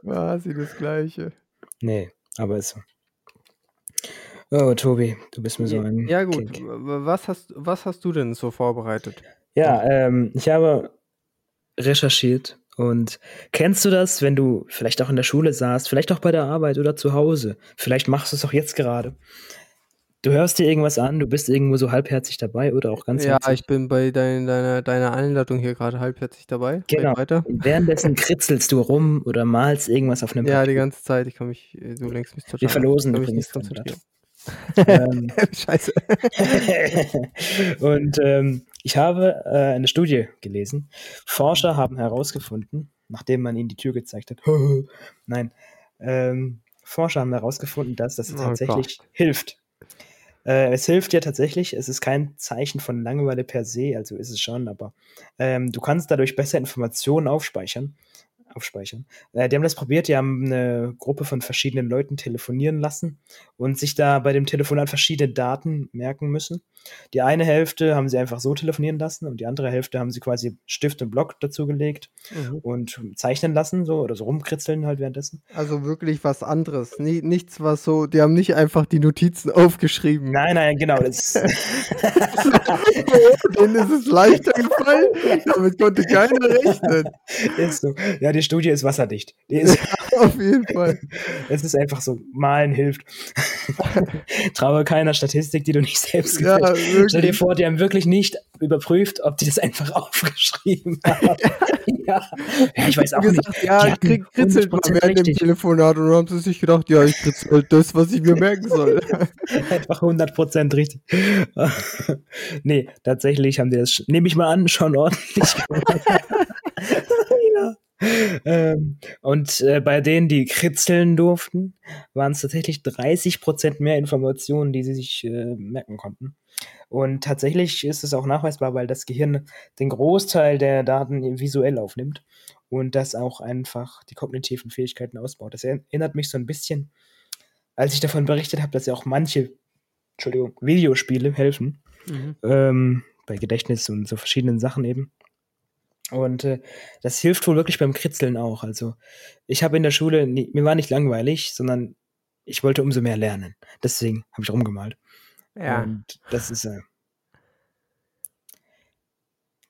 Quasi das Gleiche. Nee, aber ist so. Oh, Tobi, du bist mir so ein. Ja, gut. Kick. W- Was hast, was hast du denn so vorbereitet? Ja, ähm, ich habe recherchiert und kennst du das, wenn du vielleicht auch in der Schule saßt, vielleicht auch bei der Arbeit oder zu Hause, vielleicht machst du es auch jetzt gerade. Du hörst dir irgendwas an, du bist irgendwo so halbherzig dabei oder auch ganz Ja, herzig. ich bin bei dein, deiner, deiner Einladung hier gerade halbherzig dabei. Genau. Weiter. Und währenddessen kritzelst du rum oder malst irgendwas auf einem Ja, die Papier. ganze Zeit. Ich kann mich, äh, du lenkst mich total. Wir verlosen mich übrigens nicht kein konzentrieren. ähm, Scheiße. und ähm, ich habe äh, eine Studie gelesen. Forscher haben herausgefunden, nachdem man ihnen die Tür gezeigt hat, nein, ähm, Forscher haben herausgefunden, dass das Oh tatsächlich hilft. Äh, es hilft ja tatsächlich, es ist kein Zeichen von Langeweile per se, also ist es schon, aber ähm, du kannst dadurch besser Informationen aufspeichern. Aufspeichern. Äh, die haben das probiert, die haben eine Gruppe von verschiedenen Leuten telefonieren lassen und sich da bei dem Telefonat verschiedene Daten merken müssen. Die eine Hälfte haben sie einfach so telefonieren lassen und die andere Hälfte haben sie quasi Stift und Block dazu gelegt Mhm. und zeichnen lassen, so oder so rumkritzeln halt währenddessen. Also wirklich was anderes. Nie, nichts, was so, die haben nicht einfach die Notizen aufgeschrieben. Nein, nein, genau. Das Denen ist es leichter gefallen. Damit konnte keiner rechnen. ist so. Ja, die Studie ist wasserdicht. Die ist Auf jeden Fall. Es ist einfach so, malen hilft. Traue keiner Statistik, die du nicht selbst Ja, gefällt. Stell dir vor, die haben wirklich nicht überprüft, ob die das einfach aufgeschrieben haben. ja. ja, ich weiß auch nicht. gesagt, ja, Die hatten krieg, kritzelt mal 100% während dem. Telefonat und haben sie sich gedacht, ja, ich kritzel halt das, was ich mir merken soll. Einfach 100% richtig. nee, tatsächlich haben die das, nehme ich mal an, schon ordentlich gemacht. ja. Ähm, und äh, bei denen, die kritzeln durften, waren es tatsächlich 30% mehr Informationen, die sie sich äh, merken konnten. Und tatsächlich ist es auch nachweisbar, weil das Gehirn den Großteil der Daten visuell aufnimmt und das auch einfach die kognitiven Fähigkeiten ausbaut. Das erinnert mich so ein bisschen, als ich davon berichtet habe, dass ja auch manche Entschuldigung, Videospiele helfen. Mhm. Ähm, bei Gedächtnis und so verschiedenen Sachen eben. Und äh, das hilft wohl wirklich beim Kritzeln auch. Also ich habe in der Schule, nie, mir war nicht langweilig, sondern ich wollte umso mehr lernen. Deswegen habe ich rumgemalt. Ja. Und das ist, äh,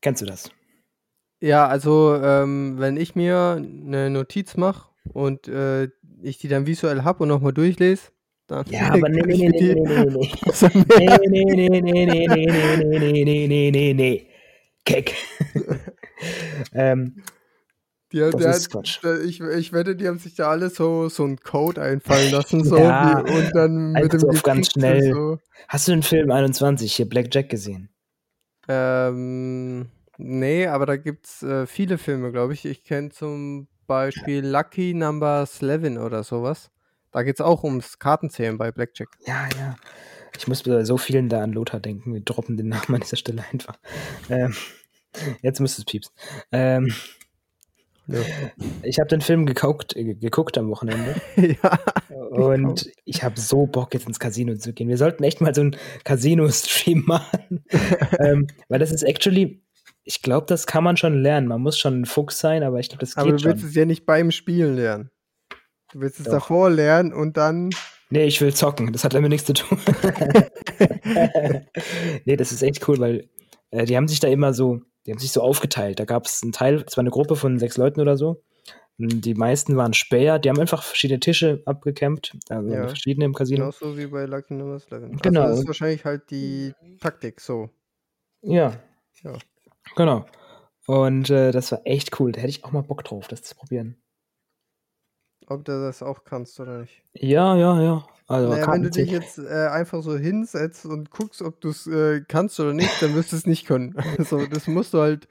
kennst du das? Ja, also ähm, wenn ich mir eine Notiz mache und äh, ich die dann visuell habe und nochmal durchlese, dann Ja, aber nee, kann nee, ich nee, mir die nee, nee, nee, besser nee, merken. nee, nee, nee, nee, nee, nee, nee, nee, nee, nee, nee, nee, Keck. Ähm, Die, das ist Quatsch. ich, ich wette, die haben sich da alle so, so einen Code einfallen lassen so, Ja, wie, und dann mit dem auf ganz schnell. So. Hast du den Film 21 hier Black Jack gesehen? Ähm, nee, aber da gibt es äh, viele Filme, glaube ich. Ich kenne zum Beispiel Lucky Number 11 oder sowas. Da geht es auch ums Kartenzählen bei Blackjack. Ja, ja. Ich muss bei so vielen da an Lothar denken. Wir droppen den Namen an dieser Stelle einfach. Ähm, jetzt müsste es piepsen. Ähm, Ja. ich habe den Film geguckt, äh, geguckt am Wochenende ja. und ich habe so Bock, jetzt ins Casino zu gehen. Wir sollten echt mal so einen Casino-Stream machen. ähm, weil das ist actually, ich glaube, das kann man schon lernen. Man muss schon ein Fuchs sein, aber ich glaube, das Aber geht du willst schon. es ja nicht beim Spielen lernen. Du willst es Doch. davor lernen und dann. Nee, ich will zocken. Das hat damit nichts zu tun. nee, das ist echt cool, weil äh, die haben sich da immer so, die haben sich so aufgeteilt. Da gab es einen Teil, es war eine Gruppe von sechs Leuten oder so. Die meisten waren Späher, die haben einfach verschiedene Tische abgecampt, also Ja. verschiedene im Casino. Genauso wie bei Lucky Number 11. Genau. Also das ist wahrscheinlich halt die Taktik so. Ja. Ja. Genau. Und äh, das war echt cool. Da hätte ich auch mal Bock drauf, das zu probieren. Ob du das auch kannst oder nicht. Ja, ja, ja. Also Naja, wenn du dich jetzt äh, einfach so hinsetzt und guckst, ob du es äh, kannst oder nicht, dann wirst du es nicht können. Also, das musst du halt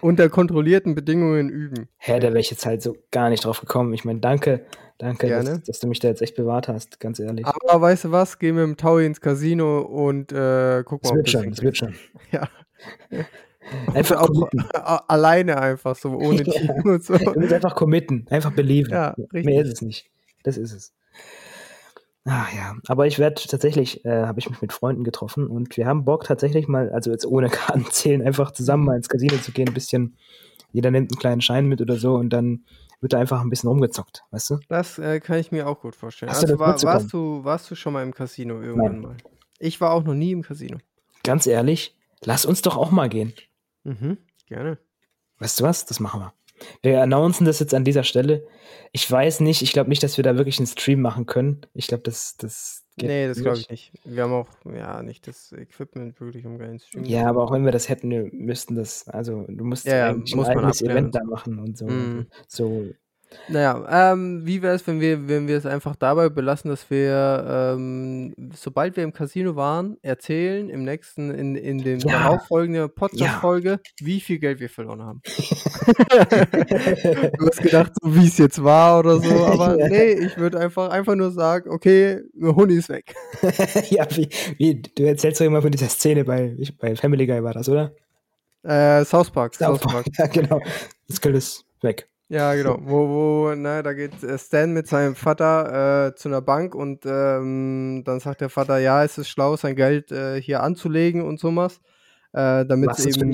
unter kontrollierten Bedingungen üben. Hä, da wäre ich jetzt halt so gar nicht drauf gekommen. Ich meine, danke, danke, dass, dass du mich da jetzt echt bewahrt hast, ganz ehrlich. Aber weißt du was? Geh mit dem Taui ins Casino und äh, guck mal, ob wird schon, das wird schon. Ja. Einfach auch alleine einfach so, ohne. Team und so. Du musst einfach committen, einfach belieben. Ja, Mehr richtig. ist es nicht. Das ist es. Ah ja, aber ich werde tatsächlich, äh, habe ich mich mit Freunden getroffen und wir haben Bock tatsächlich mal, also jetzt ohne Karten zählen, einfach zusammen mal ins Casino zu gehen, ein bisschen, jeder nimmt einen kleinen Schein mit oder so und dann wird da einfach ein bisschen rumgezockt, weißt du? Das äh, kann ich mir auch gut vorstellen. Hast du also das war, warst, du, warst du schon mal im Casino irgendwann Nein. mal? Ich war auch noch nie im Casino. Ganz ehrlich, lass uns doch auch mal gehen. Mhm, gerne. Weißt du was? Das machen wir. Wir announcen das jetzt an dieser Stelle. Ich weiß nicht, ich glaube nicht, dass wir da wirklich einen Stream machen können. Ich glaube, das, das geht Nee, das glaube ich nicht. Wir haben auch ja nicht das Equipment wirklich, um keinen Stream Ja, aber auch wenn wir das hätten, wir müssten das, also du musst Ja, ja, muss ein eigenes Event da machen und so. Mhm. So, Naja, ähm, wie wäre es, wenn wir, wenn wir es einfach dabei belassen, dass wir, ähm, sobald wir im Casino waren, erzählen im nächsten, in, in dem Ja. darauffolgenden Podcast-Folge, wie viel Geld wir verloren haben. Du hast gedacht, so wie es jetzt war oder so, aber Ja. nee, ich würde einfach, einfach nur sagen, okay, Huni ist weg. ja, wie, wie, du erzählst doch immer von dieser Szene bei, bei Family Guy war das, oder? Äh, South Park, South Park. Ja, genau. Das Geld ist weg. Ja, genau. Wo, wo, na, da geht äh, Stan mit seinem Vater äh, zu einer Bank und ähm, dann sagt der Vater, ja, es ist schlau, sein Geld äh, hier anzulegen und sowas, äh, damit Lass es eben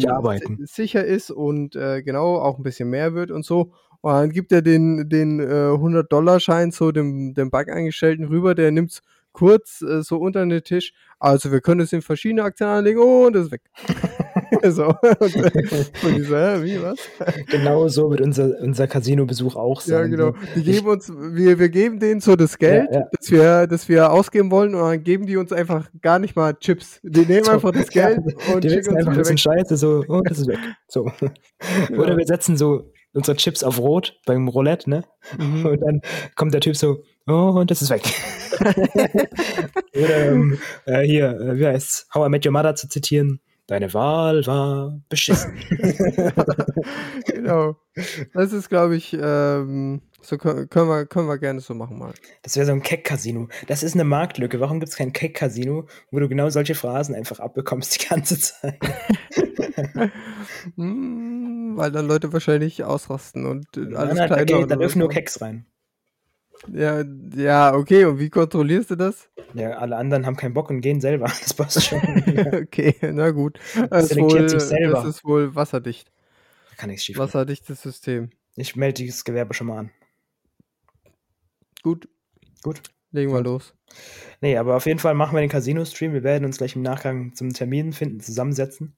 sicher ist und äh, genau auch ein bisschen mehr wird und so. Und dann gibt er den, den äh, 100-Dollar-Schein so dem, dem Bankangestellten rüber, der nimmt es kurz äh, so unter den Tisch. Also wir können es in verschiedene Aktien anlegen und es ist weg. so. Und, und die so, hä, wie, was? Genau so wird unser, unser Casino-Besuch auch Ja, sein. genau. Die geben uns, wir, wir geben denen so das Geld, ja. Das, wir, das wir ausgeben wollen, und dann geben die uns einfach gar nicht mal Chips. Die nehmen So, einfach das ja, Geld und Die schicken uns einfach, sind weg. Scheiße, so, oh, das ist weg. So. Oder wir setzen so unsere Chips auf Rot beim Roulette, ne? Mhm. Und dann kommt der Typ so, oh, und das ist weg. Oder ähm, äh, hier, äh, wie heißt's? How I Met Your Mother zu zitieren. Deine Wahl war beschissen. genau. Das ist, glaube ich, ähm, so können, wir, können wir gerne so machen mal. Das wäre so ein Keck-Casino. Das ist eine Marktlücke. Warum gibt es kein Keck-Casino, wo du genau solche Phrasen einfach abbekommst die ganze Zeit? Hm, weil dann Leute wahrscheinlich ausrasten und äh, alles Nein, kleiner oder da dürfen nur. Kecks rein. Ja, ja, okay. Und wie kontrollierst du das? Ja, alle anderen haben keinen Bock und gehen selber. Das passt schon. da okay, na gut. Das ist, selektiert wohl, sich selber. das ist wohl wasserdicht. kann nichts schief. Wasserdichtes System. Ich melde dieses Gewerbe schon mal an. Gut, Gut. legen wir los. Nee, aber auf jeden Fall machen wir den Casino-Stream. Wir werden uns gleich im Nachgang zum Termin finden, zusammensetzen.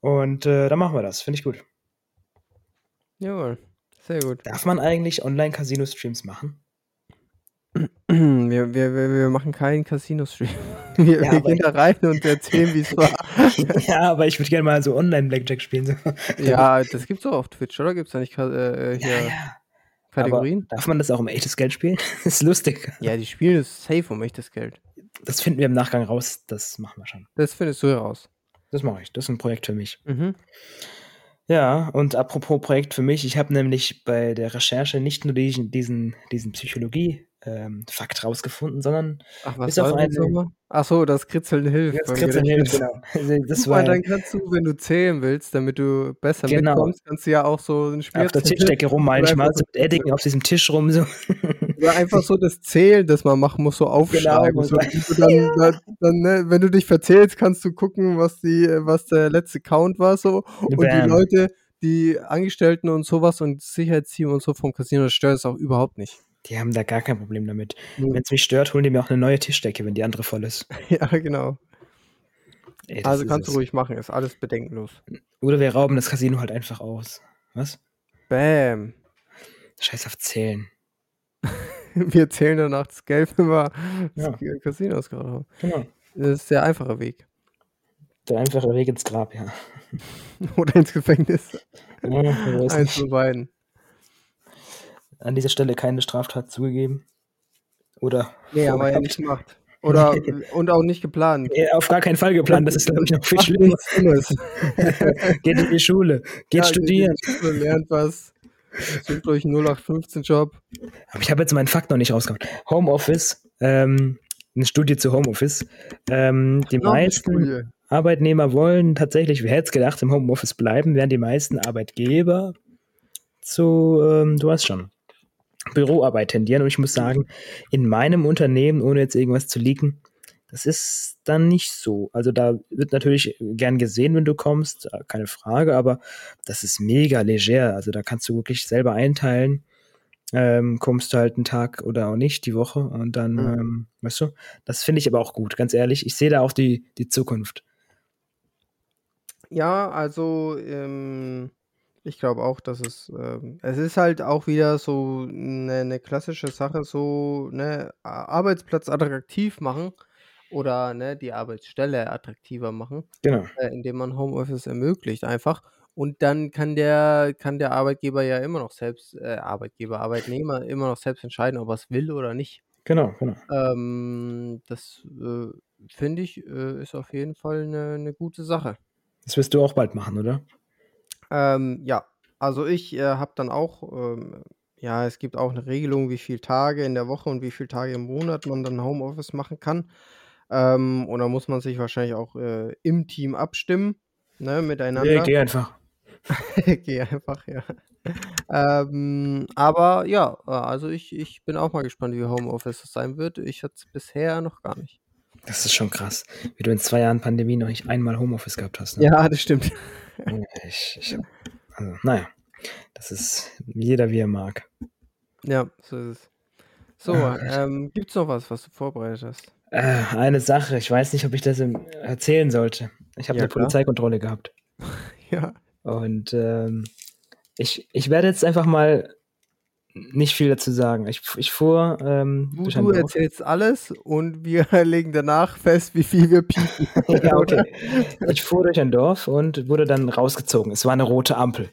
Und äh, dann machen wir das. Finde ich gut. Jawohl, sehr gut. Darf man eigentlich Online-Casino-Streams machen? Wir, wir, wir, machen keinen Casino-Stream. Wir, Ja, wir gehen da rein und erzählen, wie es war. ja, aber ich würde gerne mal so Online-Blackjack spielen. Ja, das gibt's auch auf Twitch, oder? Gibt's da nicht äh, hier Ja, ja. Kategorien? Aber darf man das auch um echtes Geld spielen? ist lustig. Ja, die spielen es safe um echtes Geld. Das finden wir im Nachgang raus. Das machen wir schon. Das findest du heraus. Das mache ich. Das ist ein Projekt für mich. Mhm. Ja, und apropos Projekt für mich, ich habe nämlich bei der Recherche nicht nur diesen, diesen, diesen Psychologie-Fakt rausgefunden, sondern Ach, was Bis auf eine-? Ach so, das Kritzeln hilft. das Kritzeln hilft, genau. Also Das war dann kannst du, wenn du zählen willst, damit du besser Genau. mitkommst, kannst du ja auch so ein Spiel auf der Tischdecke rummalen. Ich mal so mit Edding auf diesem Tisch rum. So. Oder einfach so das Zählen, das man machen muss, so aufschreiben. Genau, so, du dann, dann, dann, ne, wenn du dich verzählst, kannst du gucken, was die, was der letzte Count war so. Und die Bam. Leute, die Angestellten und sowas und Sicherheitsteam und so vom Casino, das stört es auch überhaupt nicht. Die haben da gar kein Problem damit. Mhm. Wenn es mich stört, holen die mir auch eine neue Tischdecke, wenn die andere voll ist. Ja, genau. Ey, Also kannst du es. ruhig machen, ist alles bedenkenlos. Oder wir rauben das Casino halt einfach aus. Was? Bam. Scheiß auf Zählen. Wir zählen danach das Geld, wenn wir Ja. das Casino ausgeraubt haben. Genau. Das ist der einfache Weg. Der einfache Weg ins Grab, ja. Oder ins Gefängnis. ja Eins von beiden. An dieser Stelle keine Straftat zugegeben. Oder Nee, aber ja nicht gemacht. Oder und auch nicht geplant. Auf gar keinen Fall geplant. Das ist, glaube ich, noch viel schlimmer. Geht in die Schule, geht Ja, studieren. geht Schule, Lernt was. Sucht euch einen 0815-Job. Aber ich habe jetzt meinen Fakt noch nicht rausgehauen. Homeoffice, ähm, eine Studie zu Homeoffice. Ähm, die Noch meisten. Arbeitnehmer wollen tatsächlich, wer hätte es gedacht, im Homeoffice bleiben, während die meisten Arbeitgeber zu, ähm, du weißt schon, Büroarbeit tendieren. Und ich muss sagen, in meinem Unternehmen, ohne jetzt irgendwas zu leaken, das ist dann nicht so. Also da wird natürlich gern gesehen, wenn du kommst, äh, keine Frage, aber das ist mega leger. Also da kannst du wirklich selber einteilen. Ähm, kommst du halt einen Tag oder auch nicht die Woche und dann, Mhm. ähm, weißt du, das finde ich aber auch gut, ganz ehrlich. Ich sehe da auch die, die Zukunft. Ja, also ähm, ich glaube auch, dass es ähm, es ist halt auch wieder so eine, ne klassische Sache, so ne A- Arbeitsplatz attraktiv machen oder ne die Arbeitsstelle attraktiver machen, Genau. äh, indem man Homeoffice ermöglicht einfach. Und dann kann der kann der Arbeitgeber ja immer noch selbst äh, Arbeitgeber Arbeitnehmer immer noch selbst entscheiden, ob er es will oder nicht. Genau, genau. Ähm, das äh, finde ich äh, ist auf jeden Fall eine ne gute Sache. Das wirst du auch bald machen, oder? Ähm, ja, also ich äh, habe dann auch, ähm, ja, es gibt auch eine Regelung, wie viele Tage in der Woche und wie viele Tage im Monat man dann Homeoffice machen kann. Ähm, und da muss man sich wahrscheinlich auch äh, im Team abstimmen, ne, Nee, miteinander. geh einfach. Geh einfach, ja. Ähm, aber ja, äh, also ich, ich bin auch mal gespannt, wie Homeoffice sein wird. Ich hatte es bisher noch gar nicht. Das ist schon krass, wie du in zwei Jahren Pandemie noch nicht einmal Homeoffice gehabt hast. Ne? Ja, das stimmt. Ich, ich, also, naja, das ist jeder wie er mag. Ja, so ist es. So, Ah, ähm, gibt's noch was, was du vorbereitet hast? Äh, eine Sache, ich weiß nicht, ob ich das erzählen sollte. Ich habe Ja, eine klar. Polizeikontrolle gehabt. Ja. Und ähm, ich, ich werde jetzt einfach mal nicht viel dazu sagen. Ich, ich fuhr ähm, Du, du erzählst alles und wir legen danach fest, wie viel wir piepen. ja, okay. Ich fuhr durch ein Dorf und wurde dann rausgezogen. Es war eine rote Ampel.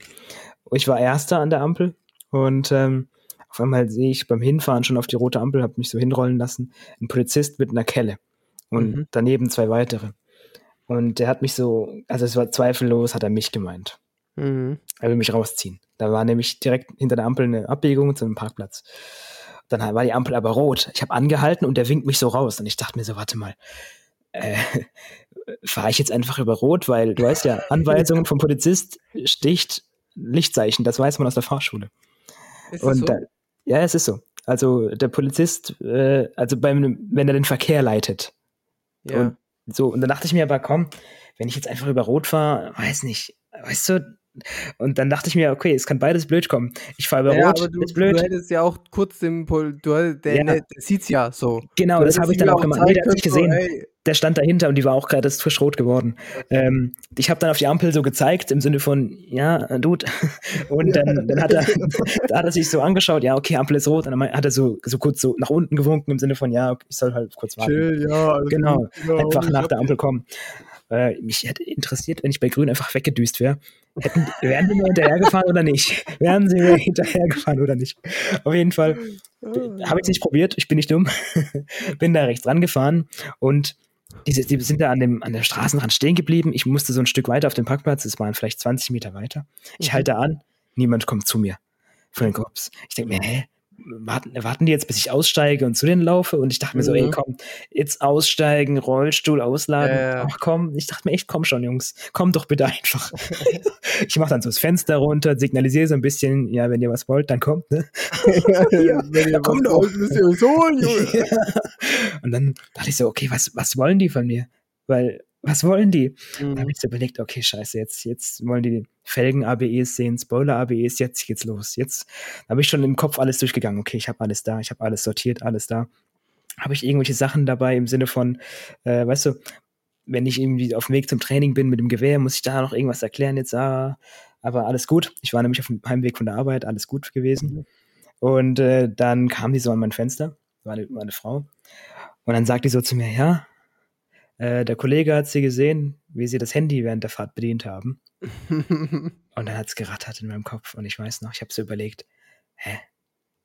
Ich war Erster an der Ampel und ähm, auf einmal sehe ich beim Hinfahren schon auf die rote Ampel, habe mich so hinrollen lassen, ein Polizist mit einer Kelle und Mhm. daneben zwei weitere. Und der hat mich so, also es war zweifellos, hat er mich gemeint. Mhm. Er will mich rausziehen. Da war nämlich direkt hinter der Ampel eine Abbiegung zu einem Parkplatz. Dann war die Ampel aber rot. Ich habe angehalten und der winkt mich so raus. Und ich dachte mir so, warte mal, äh, fahre ich jetzt einfach über Rot, weil du weißt ja, Anweisungen vom Polizist sticht Lichtzeichen, das weiß man aus der Fahrschule. Ist Und so? da, ja, es ist so. Also der Polizist, äh, also beim, wenn er den Verkehr leitet, ja. und so, und dann dachte ich mir aber, komm, wenn ich jetzt einfach über Rot fahre, weiß nicht, weißt du, und dann dachte ich mir, okay, es kann beides blöd kommen. Ich fahre über ja, Rot, aber du, ist blöd. du hättest ja auch kurz den Pol du, der, Ja. der sieht's ja so. genau, Du das habe ich dann auch gemacht. Nee, der hat so, gesehen. ey, Der stand dahinter und die war auch gerade frisch rot geworden. Ähm, ich habe dann auf die Ampel so gezeigt, im Sinne von, ja, äh, Dude. Und dann, dann hat er, da hat er sich so angeschaut, ja, okay, Ampel ist rot. Und dann hat er so, so kurz so nach unten gewunken, im Sinne von, ja, ich soll halt kurz warten. chill, ja, alles Genau, einfach nach der. Ampel kommen. Äh, mich hätte interessiert, wenn ich bei Grün einfach weggedüst wäre. Hätten, wären sie mir hinterhergefahren oder nicht? Wären sie mir hinterhergefahren oder nicht? Auf jeden Fall habe ich es nicht probiert, ich bin nicht dumm. bin da rechts rangefahren und diese, die sind da an, dem, an der Straßenrand stehen geblieben. Ich musste so ein Stück weiter auf dem Parkplatz, es waren vielleicht 20 Meter weiter. Ich Mhm. halte an, niemand kommt zu mir von den Cops. Ich denke mir, hä? Warten, warten die jetzt, bis ich aussteige und zu denen laufe? Und ich dachte mir so, ey, Mhm. komm, jetzt aussteigen, Rollstuhl ausladen. Ja, ja. Ach komm, ich dachte mir echt, komm schon, Jungs, komm doch bitte einfach. ich mache dann so das Fenster runter, signalisiere so ein bisschen, ja, wenn ihr was wollt, dann kommt, ne? ja, wenn ihr komm was doch. müsst ihr uns holen, Junge. Ja. Und dann dachte ich so, okay, was, was wollen die von mir? Weil, was wollen die? Da Mhm. habe ich so überlegt, okay, scheiße, jetzt, jetzt wollen die Felgen-ABEs sehen, Spoiler-ABEs, jetzt geht's los. Jetzt habe ich schon im Kopf alles durchgegangen. Okay, ich habe alles da, ich habe alles sortiert, alles da. Habe ich irgendwelche Sachen dabei im Sinne von, äh, weißt du, wenn ich irgendwie auf dem Weg zum Training bin mit dem Gewehr, muss ich da noch irgendwas erklären jetzt, ah, aber alles gut. Ich war nämlich auf dem Heimweg von der Arbeit, alles gut gewesen. Und äh, dann kam die so an mein Fenster, war eine, war eine Frau. Und dann sagt die so zu mir, ja, äh, der Kollege hat sie gesehen, wie sie das Handy während der Fahrt bedient haben. Und dann hat es gerattert in meinem Kopf. Und ich weiß noch, ich habe so überlegt, hä,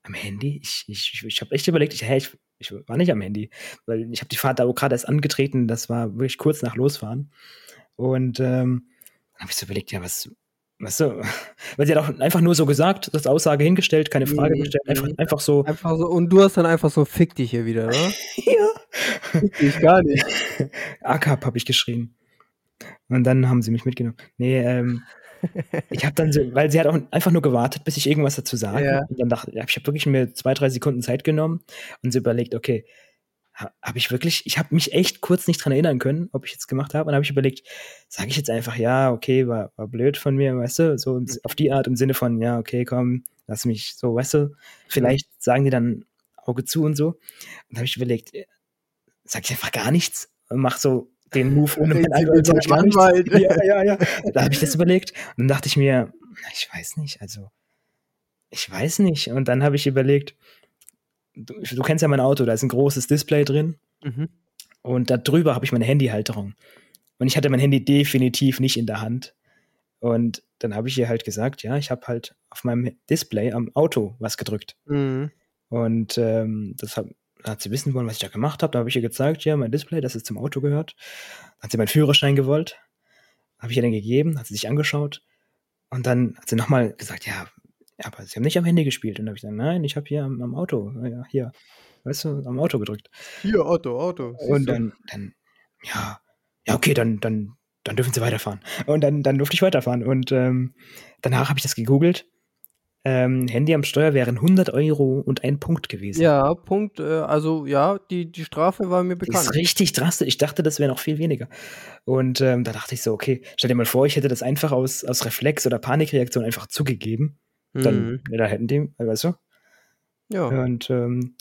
am Handy? Ich, ich, ich, ich habe echt überlegt, ich, hä, ich, ich war nicht am Handy. Weil ich habe die Fahrt da gerade erst angetreten, das war wirklich kurz nach Losfahren. Und ähm, dann habe ich so überlegt, ja, was, was so? Weil sie hat auch einfach nur so gesagt, das Aussage hingestellt, keine Frage Mhm, gestellt, einfach, mhm. einfach so, Einfach so, und du hast dann einfach so, fick dich hier wieder, ne? ja. Dich gar nicht. AKAP habe ich geschrien. Und dann haben sie mich mitgenommen. Nee, ähm, ich habe dann so, weil sie hat auch einfach nur gewartet, bis ich irgendwas dazu sage. Ja. Und dann dachte ich, ich habe wirklich mir zwei, drei Sekunden Zeit genommen und sie überlegt, okay, ha- habe ich wirklich, ich habe mich echt kurz nicht dran erinnern können, ob ich jetzt gemacht habe. Und dann habe ich überlegt, sage ich jetzt einfach, ja, okay, war, war blöd von mir, weißt du, so im- auf die Art im Sinne von, ja, okay, komm, lass mich so, weißt du, vielleicht sagen die dann Auge zu und so. Und dann habe ich überlegt, sag ich einfach gar nichts und mach so den Move ohne Red mein sie Anwalt. Ja, ja, ja. Da habe ich das überlegt und dann dachte ich mir, ich weiß nicht, also ich weiß nicht. Und dann habe ich überlegt, du, du kennst ja mein Auto, da ist ein großes Display drin Mhm. und da drüber habe ich meine Handyhalterung. Und ich hatte mein Handy definitiv nicht in der Hand. Und dann habe ich ihr halt gesagt, ja, ich habe halt auf meinem Display am Auto was gedrückt. Mhm. Und ähm, das hat, hat sie wissen wollen, was ich da gemacht habe. Da habe ich ihr gezeigt, ja, mein Display, das ist zum Auto gehört. Dann hat sie meinen Führerschein gewollt. Habe ich ihr den gegeben, hat sie sich angeschaut. Und dann hat sie nochmal gesagt, ja, aber sie haben nicht am Handy gespielt. Und dann habe ich gesagt, nein, ich habe hier am, am Auto, ja, hier, weißt du, am Auto gedrückt. Hier, Otto. siehst Und dann, dann, ja, ja, okay, dann, dann, dann dürfen sie weiterfahren. Und dann, dann durfte ich weiterfahren. Und ähm, danach habe ich das gegoogelt. Ähm, Handy am Steuer wären 100 Euro und ein Punkt gewesen. Ja, Punkt. Äh, also, ja, die, die Strafe war mir bekannt. ist richtig drastisch. Ich dachte, das wäre noch viel weniger. Und ähm, da dachte ich so, okay, stell dir mal vor, ich hätte das einfach aus, aus Reflex oder Panikreaktion einfach zugegeben. Dann, Mhm. ja, da hätten die, weißt du? Ja. Und ähm,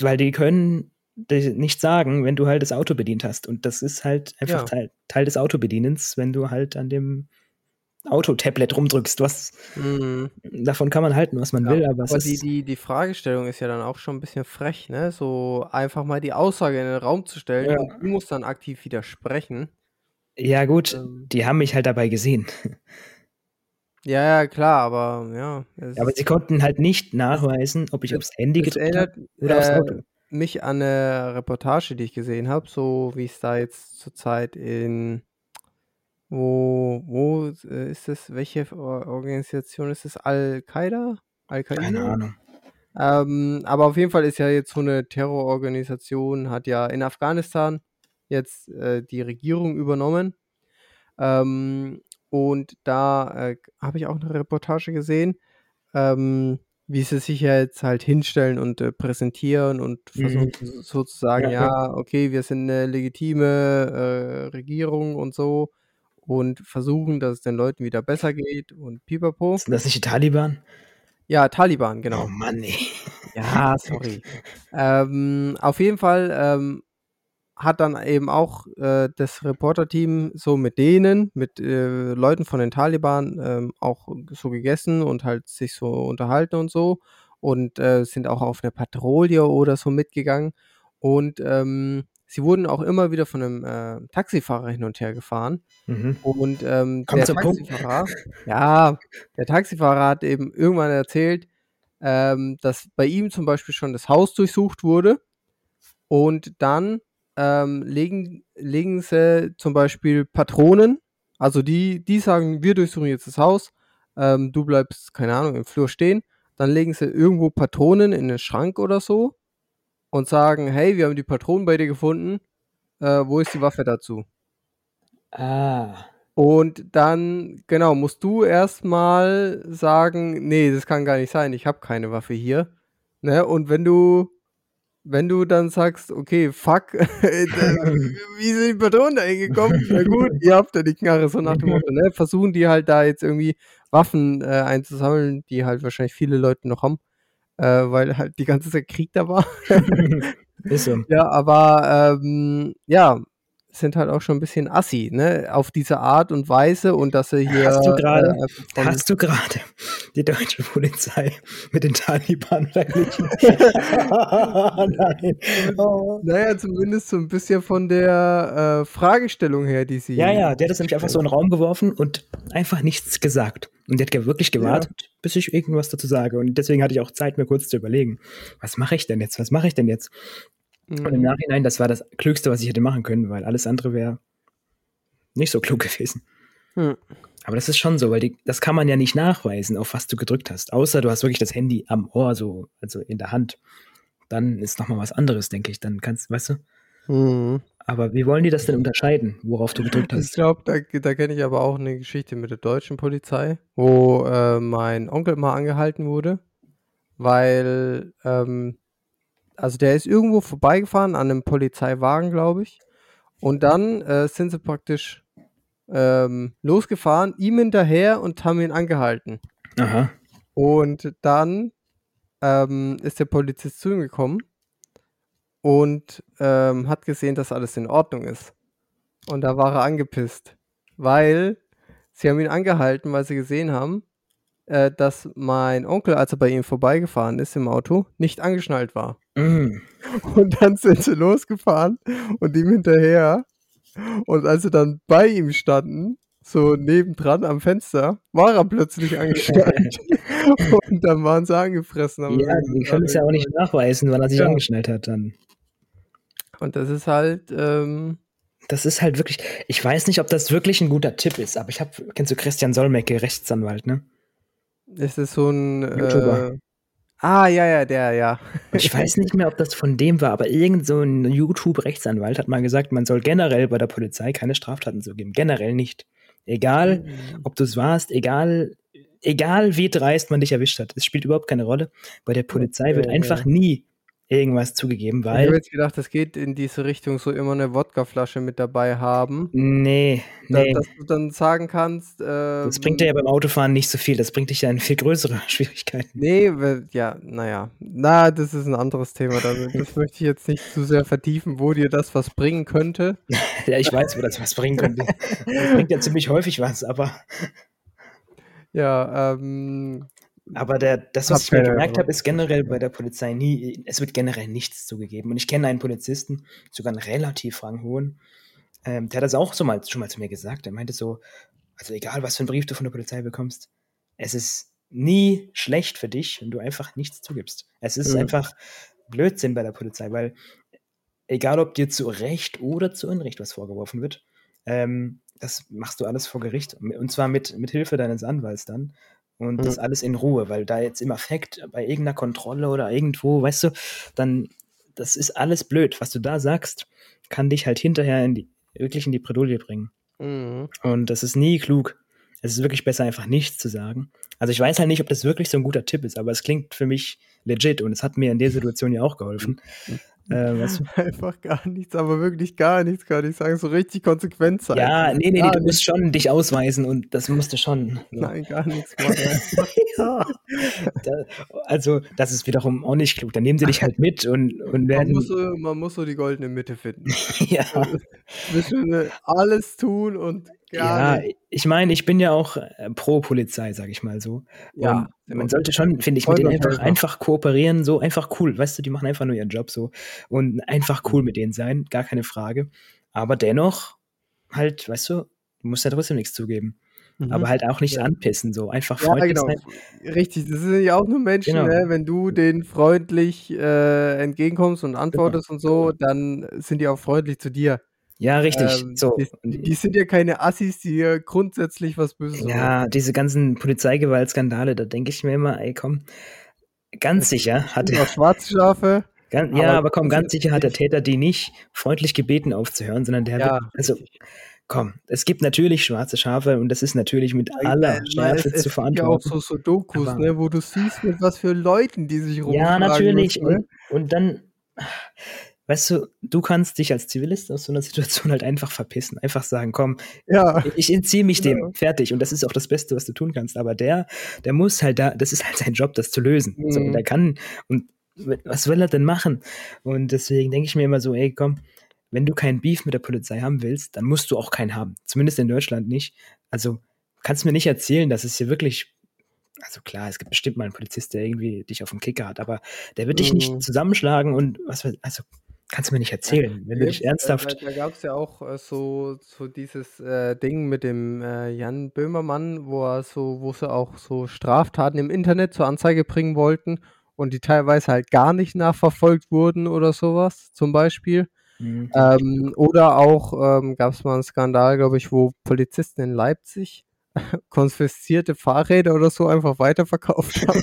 weil die können nicht sagen, wenn du halt das Auto bedient hast. Und das ist halt einfach Ja. Teil, Teil des Autobedienens, wenn du halt an dem Autotablet rumdrückst. Was, Mhm. davon kann man halten, was man Ja, will, aber, aber es die die die Fragestellung ist ja dann auch schon 'n bisschen frech, ne? So einfach mal die Aussage in den Raum zu stellen Ja. und du musst dann aktiv widersprechen. Ja, gut, Ähm. die haben mich halt dabei gesehen. Ja, ja, klar, aber ja, es Aber sie konnten halt nicht nachweisen, ob ich Es aufs Handy es gedrückt habe oder aufs äh, Auto. mich an 'ne Reportage, die ich gesehen habe, so wie's da jetzt zurzeit in wo wo, äh, ist das? Welche Or Organisation ist das? Al-Qaida? Keine Al-Qaida? Ahnung. Ähm, aber auf jeden Fall ist ja jetzt so 'ne Terrororganisation hat ja in Afghanistan jetzt, äh, die Regierung übernommen. Ähm, und da, äh, habe ich auch 'ne Reportage gesehen, ähm, wie sie sich ja jetzt halt hinstellen und, äh, präsentieren und versuchen Mhm. so so zu sagen: Ja, ja. „Ja, okay, wir sind 'ne legitime, äh, Regierung und so“ und versuchen, dass es den Leuten wieder besser geht und pipapo. Sind das nicht die Taliban? Ja, Taliban, Oh genau. Mann, ey. Ja, sorry. Ähm, auf jeden Fall, ähm, hat dann eben auch, äh, das Reporterteam so mit denen, mit, äh, Leuten von den Taliban, ähm, auch so gegessen und halt sich so unterhalten und so und, äh, sind auch auf 'ne Patrouille oder so mitgegangen. Und, ähm, sie wurden auch immer wieder von 'nem, äh, Taxifahrer hin und her gefahren. Mhm. Und, ähm, der. Taxifahrer ja, der Taxifahrer hat eben irgendwann erzählt, ähm, dass bei ihm zum Beispiel schon das Haus durchsucht wurde und dann, ähm, legen legen sie zum Beispiel Patronen also die die sagen: „Wir durchsuchen jetzt das Haus, ähm, du bleibst, keine Ahnung, im Flur stehen.“ Dann legen sie irgendwo Patronen in 'nen Schrank oder so und sagen: „Hey, wir haben die Patronen bei dir gefunden. Äh, wo ist die Waffe dazu?“ Ah. Und dann, genau, musst du erst mal sagen: „Ne, das kann gar nicht sein, ich habe keine Waffe hier“, ne? Und wenn du wenn du dann sagst: „Okay, fuck, äh, wie sind die Patronen da hingekommen? Na gut, ihr habt ja die Knarre“, so nach dem Motto, ne? Versuchen die halt da jetzt irgendwie Waffen, äh, einzusammeln, die halt wahrscheinlich viele Leute noch haben, äh, weil halt die ganze Zeit Krieg da war. Ist so. Ja, aber, ähm, ja, sind halt auch schon 'n bisschen assi, ne, auf diese Art und Weise und dass sie hier, Hast du äh, grade einfach von hast du grade die deutsche Polizei mit den Taliban verglichen? Nein. Oh. Na ja, zumindest so 'n bisschen von der, äh, Fragestellung her, die sie Ja, ja, der hat das nämlich einfach so in 'n Raum geworfen und einfach nichts gesagt. Und der hat wirklich Ja. gewartet, bis ich irgendwas dazu sage. Und deswegen hatte ich auch Zeit, mir kurz zu überlegen: „Was mache ich denn jetzt? Was mache ich denn jetzt?“ Und im Mhm. Nachhinein, das war das Klügste, was ich hätte machen können, weil alles andere wäre nicht so klug gewesen. Hm. Aber das ist schon so, weil die das kann man ja nicht nachweisen, auf was du gedrückt hast, außer du hast wirklich das Handy am Ohr so, also in der Hand. Dann ist noch mal was anderes, denke ich. Dann kannst weißt du? Mhm. Aber wie wollen die das denn unterscheiden, worauf du gedrückt Ich hast? glaube, da da kenne ich aber auch 'ne Geschichte mit der deutschen Polizei, wo, äh, mein Onkel mal angehalten wurde, weil, ähm also der ist irgendwo vorbeigefahren an 'nem Polizeiwagen, glaube ich. Und dann, äh, sind sie praktisch, ähm, losgefahren, ihm hinterher und haben ihn angehalten. Aha. Und dann, ähm, ist der Polizist zu ihm gekommen und, ähm, hat gesehen, dass alles in Ordnung ist. Und da war er angepisst, weil sie haben ihn angehalten, weil sie gesehen haben, äh, dass mein Onkel, als er bei ihm vorbeigefahren ist im Auto, nicht angeschnallt war. Mhm. Und dann sind sie losgefahren und ihm hinterher. Und als sie dann bei ihm standen, so nebendran am Fenster, war er plötzlich angeschnallt. Und dann waren sie angefressen. Ja, die können es ja auch nicht nachweisen, wann er sich Ja. angeschnallt hat dann. Und das ist halt, ähm Das ist halt wirklich ich weiß nicht, ob das wirklich 'n guter Tipp ist, aber ich habe kennst du Christian Solmecke, Rechtsanwalt, ne? Ist das so 'n, YouTuber. äh ah, ja, ja, der, ja. Und ich weiß nicht mehr, ob das von dem war, aber irgend so 'n YouTube-Rechtsanwalt hat mal gesagt, man soll generell bei der Polizei keine Straftaten zugeben. Generell nicht. Egal, Mhm. ob du's warst, egal egal wie dreist man dich erwischt hat. Es spielt überhaupt keine Rolle. Bei der Polizei wird einfach nie irgendwas zugegeben, Ich habe weil jetzt gedacht, das geht in diese Richtung, so immer 'ne Wodkaflasche mit dabei haben. Ne, Da ne. dass du dann sagen kannst, Das bringt dir ja beim Autofahren nicht so viel. Das bringt dich ja in viel größere Schwierigkeiten. Ne, we ja, na ja. Na, das ist 'n anderes Thema. Da das möchte ich jetzt nicht zu sehr vertiefen, wo dir das was bringen könnte. Ja, ich weiß, wo das was bringen könnte. Das bringt ja ziemlich häufig was, aber Ja, ähm, Aber der, das, was ich mir gemerkt habe, ist generell bei der Polizei nie, es wird generell nichts zugegeben. Und ich kenne einen Polizisten, sogar einen relativ ranghohen, ähm, der hat das auch so mal, schon mal zu mir gesagt. Er meinte so, also egal, was für einen Brief du von der Polizei bekommst, es ist nie schlecht für dich, wenn du einfach nichts zugibst. Es ist Mhm. einfach Blödsinn bei der Polizei, weil egal, ob dir zu Recht oder zu Unrecht was vorgeworfen wird, ähm, das machst du alles vor Gericht. Und zwar mit, mit Hilfe deines Anwalts dann. Und das Mhm. alles in Ruhe, weil da jetzt im Affekt bei irgendeiner Kontrolle oder irgendwo, weißt du, dann, das ist alles blöd. Was du da sagst, kann dich halt hinterher in die, wirklich in die Bredouille bringen. Mhm. Und das ist nie klug. Es ist wirklich besser, einfach nichts zu sagen. Also ich weiß halt nicht, ob das wirklich so ein guter Tipp ist, aber es klingt für mich legit und es hat mir in der Situation ja auch geholfen. Äh, du? Einfach gar nichts, aber wirklich gar nichts kann ich sagen. So richtig konsequent sein. Ja, nee, nee, nee, Gar du musst schon dich ausweisen und das musst du schon. So. Nein, gar nichts machen. Ja. Da, also, das ist wiederum auch nicht klug. Dann nehmen sie dich halt mit und, und Man werden. muss, so, man muss so die goldene Mitte finden. ja, Zwischen äh, alles tun und gar ja, nichts. ich meine, ich bin ja auch äh, pro Polizei, sag ich mal so. Ja, und man sollte schon, finde ich, mit denen einfach, einfach kooperieren, so einfach cool. Weißt du, die machen einfach nur ihren Job so und einfach cool mit denen sein, gar keine Frage. Aber dennoch, halt, weißt du, du musst ja trotzdem nichts zugeben. Mhm. Aber halt auch nicht Ja. anpissen, so einfach Ja, freundlich genau. sein. Richtig, das sind ja auch nur Menschen, Genau. ne? wenn du denen freundlich äh, entgegenkommst und antwortest und so, dann sind die auch freundlich zu dir. Ja, richtig. Ähm, so. die, die sind ja keine Assis, die dir grundsätzlich was Böses. Ja, diese ganzen Polizeigewaltskandale, da denke ich mir immer, ey, komm, ganz sicher hat er, auch schwarze Schafe. ganz, ja, aber aber komm, ganz sicher hat der Täter die nicht freundlich gebeten aufzuhören, sondern der Ja, wird, also, komm, es gibt natürlich schwarze Schafe und das ist natürlich mit aller Schärfe es, es zu gibt ja auch verantworten. so, so Dokus, Aber- ne, wo du siehst, mit was für Leuten die sich rumschlagen Ja, natürlich. müssen, ne? Und, und dann, weißt du, du kannst dich als Zivilist aus so einer Situation halt einfach verpissen. Einfach sagen, komm, Ja, ich entziehe mich dem, fertig. Und das ist auch das Beste, was du tun kannst. Aber der, der muss halt da, das ist halt sein Job, das zu lösen. So, Mhm. und der kann, und was will er denn machen? Und deswegen denke ich mir immer so, ey, komm, wenn du keinen Beef mit der Polizei haben willst, dann musst du auch keinen haben. Zumindest in Deutschland nicht. Also kannst mir nicht erzählen, dass es hier wirklich, also klar, es gibt bestimmt mal einen Polizist, der irgendwie dich auf dem Kicker hat, aber der wird dich Mhm. nicht zusammenschlagen und was, weiß- also kannst du mir nicht erzählen, wenn du dich ernsthaft, Äh, da gab es ja auch äh, so, so dieses äh, Ding mit dem äh, Jan Böhmermann, wo er so, wo sie auch so Straftaten im Internet zur Anzeige bringen wollten und die teilweise halt gar nicht nachverfolgt wurden oder sowas, zum Beispiel. Mhm. Ähm, oder auch ähm, gab es mal einen Skandal, glaube ich, wo Polizisten in Leipzig konfiszierte Fahrräder oder so einfach weiterverkauft haben.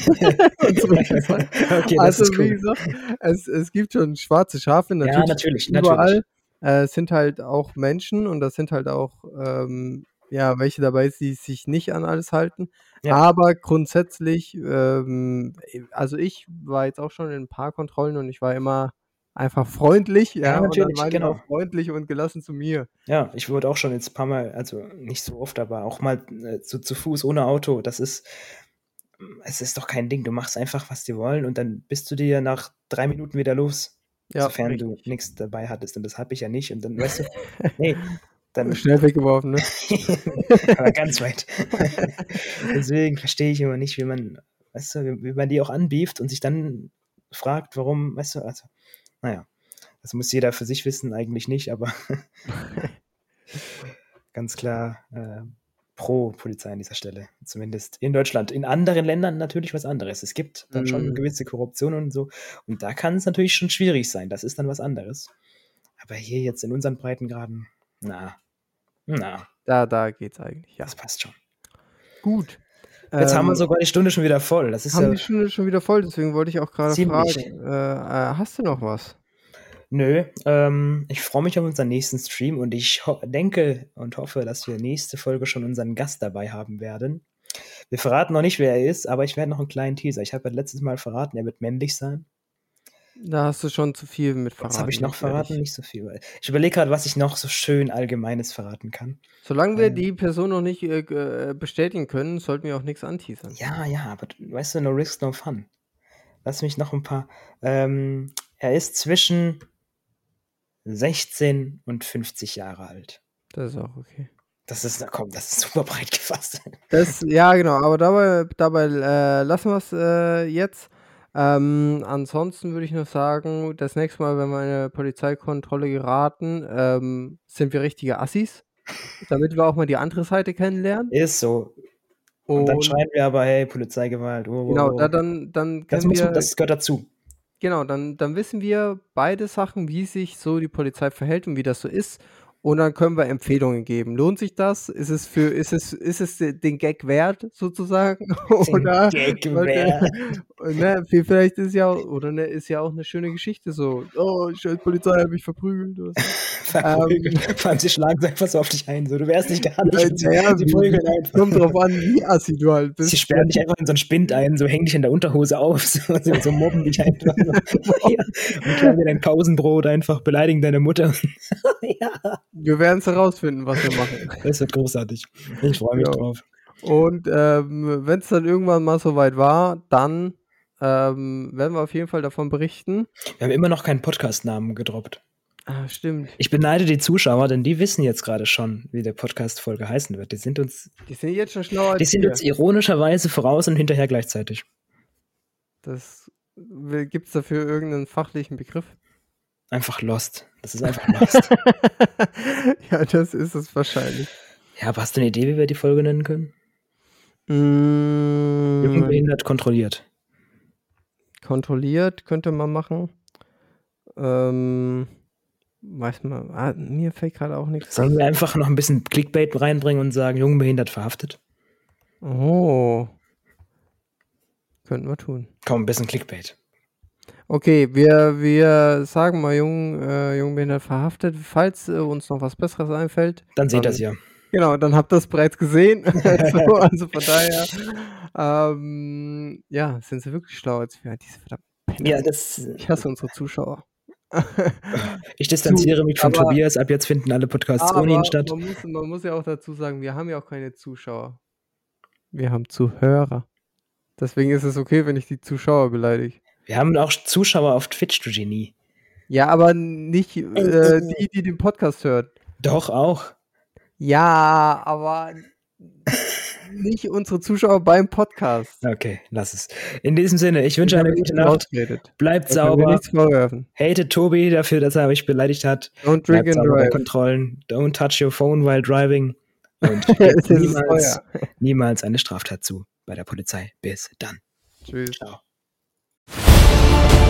Sachen. okay, also ist wie cool. gesagt, es, es gibt schon schwarze Schafe, Ja, natürlich natürlich, überall. Äh, es sind halt auch Menschen und das sind halt auch ähm, ja welche dabei, die sich nicht an alles halten. Ja. Aber grundsätzlich, ähm, also ich war jetzt auch schon in ein paar Kontrollen und ich war immer einfach freundlich, ja, Ja, und natürlich, die genau. freundlich und gelassen zu mir. Ja, ich wurde auch schon jetzt ein paar Mal, also nicht so oft, aber auch mal äh, zu, zu Fuß ohne Auto. Das ist, es ist doch kein Ding. Du machst einfach, was die wollen und dann bist du dir nach drei Minuten wieder los. Ja, sofern du richtig. nichts dabei hattest. Und das habe ich ja nicht. Und dann, weißt du, nee, dann Schnell weggeworfen, ne? aber ganz weit. Deswegen verstehe ich immer nicht, wie man, weißt du, wie, wie man die auch anbieft und sich dann fragt, warum, weißt du, also, naja, das muss jeder für sich wissen, eigentlich nicht, aber ganz klar äh, pro Polizei an dieser Stelle, zumindest in Deutschland. In anderen Ländern natürlich was anderes. Es gibt dann schon Mhm. gewisse Korruption und so und da kann es natürlich schon schwierig sein, das ist dann was anderes. Aber hier jetzt in unseren Breitengraden, na, na, Da, da geht's eigentlich, ja. das passt schon. Gut. Jetzt haben wir Ähm, sogar die Stunde schon wieder voll. Das ist haben ja. die Stunde schon wieder voll, deswegen wollte ich auch gerade fragen, äh, äh, hast du noch was? Nö, ähm, ich freue mich auf unseren nächsten Stream und ich denke und hoffe, dass wir nächste Folge schon unseren Gast dabei haben werden. Wir verraten noch nicht, wer er ist, aber ich werde noch einen kleinen Teaser. Ich habe ja letztes Mal verraten, er wird männlich sein. Da hast du schon zu viel mit verraten. Was habe ich noch ganz ehrlich. verraten? Nicht so viel. weil- Ich überlege gerade, was ich noch so schön Allgemeines verraten kann. Solange wir Ähm. die Person noch nicht äh, äh, bestätigen können, sollten wir auch nichts anteasern. Ja, ja, aber weißt du, no risk, no fun. Lass mich noch ein paar. Ähm, er ist zwischen 16 und 50 Jahre alt. Das ist auch okay. Das ist, komm, das ist super breit gefasst. Das, ja, genau, aber dabei, dabei äh, lassen wir es äh, jetzt. Ähm, ansonsten würde ich noch sagen, das nächste Mal, wenn wir in eine Polizeikontrolle geraten, ähm, sind wir richtige Assis, damit wir auch mal die andere Seite kennenlernen. Ist so. Und, dann schreien wir aber, hey, Polizeigewalt. Oh, oh, Genau, da, dann, dann das, wir, das gehört dazu. genau, dann, dann wissen wir beide Sachen, wie sich so die Polizei verhält und wie das so ist. Und dann können wir Empfehlungen geben. Lohnt sich das? Ist es für, ist es, ist es den Gag wert, sozusagen? oder Gag wert. ne, vi- vielleicht ist ja auch, oder ne, ist ja auch eine schöne Geschichte so. Oh, scheiß Polizei hat mich verprügelt. Verprügelt. Vor allem, sie schlagen so einfach so auf dich ein. So, du wärst nicht gar nicht. Ja, wie- prügeln einfach. Kommt drauf an, wie assi du halt bist. Sie sperren dich einfach in so einen Spind ein, so hängen dich in der Unterhose auf, so, so, so mobben dich einfach. Ja. Und klauen dir dein Pausenbrot einfach, beleidigen deine Mutter. ja, Wir werden es herausfinden, was wir machen. das wird großartig. Ich freue mich Ja. drauf. Und ähm, wenn es dann irgendwann mal soweit war, dann ähm, werden wir auf jeden Fall davon berichten. Wir haben immer noch keinen Podcast-Namen gedroppt. Ah, stimmt. Ich beneide die Zuschauer, denn die wissen jetzt gerade schon, wie der Podcast-Folge heißen wird. Die sind uns, Die sind jetzt schon schlauer die sind wir. uns ironischerweise voraus und hinterher gleichzeitig. Das gibt es dafür irgendeinen fachlichen Begriff? Einfach lost. Das ist einfach lost. ja, das ist es wahrscheinlich. ja, aber hast du eine Idee, wie wir die Folge nennen können? Mm, Jungbehindert kontrolliert. kontrolliert könnte man machen. Ähm, weiß man, ah, mir fällt gerade auch nichts. Sollen wir einfach noch ein bisschen Clickbait reinbringen und sagen, jungbehindert verhaftet? Oh. Könnten wir tun. Komm, ein bisschen Clickbait. Okay, wir, wir sagen mal jung, äh, Jungbehindert verhaftet. Falls äh, uns noch was Besseres einfällt. Dann seht das ja. Genau, dann habt ihr es bereits gesehen. so, also von daher, ähm, ja, sind sie wirklich schlau als wir. Diese verdammten Penner. Ja, das. Ich hasse unsere Zuschauer. Ich distanziere mich von aber- Tobias. Ab jetzt finden alle Podcasts ohne ihn statt. Man muss, man muss ja auch dazu sagen, wir haben ja auch keine Zuschauer. Wir haben Zuhörer. Deswegen ist es okay, wenn ich die Zuschauer beleidige. Wir haben auch Zuschauer auf Twitch, du Genie. Ja, aber nicht äh, die, die den Podcast hört. Doch, auch. Ja, aber nicht unsere Zuschauer beim Podcast. Okay, lass es. In diesem Sinne, ich wünsche Ich eine gute Nacht. rausgeredet. Bleibt sauber. Hatet Tobi dafür, dass er mich beleidigt hat. Don't drink Bleibt and sauber bei drive. Kontrollen. Don't touch your phone while driving. Und Es gebt ist niemals, niemals eine Straftat zu bei der Polizei. Bis dann. Tschüss. Ciao. Bye.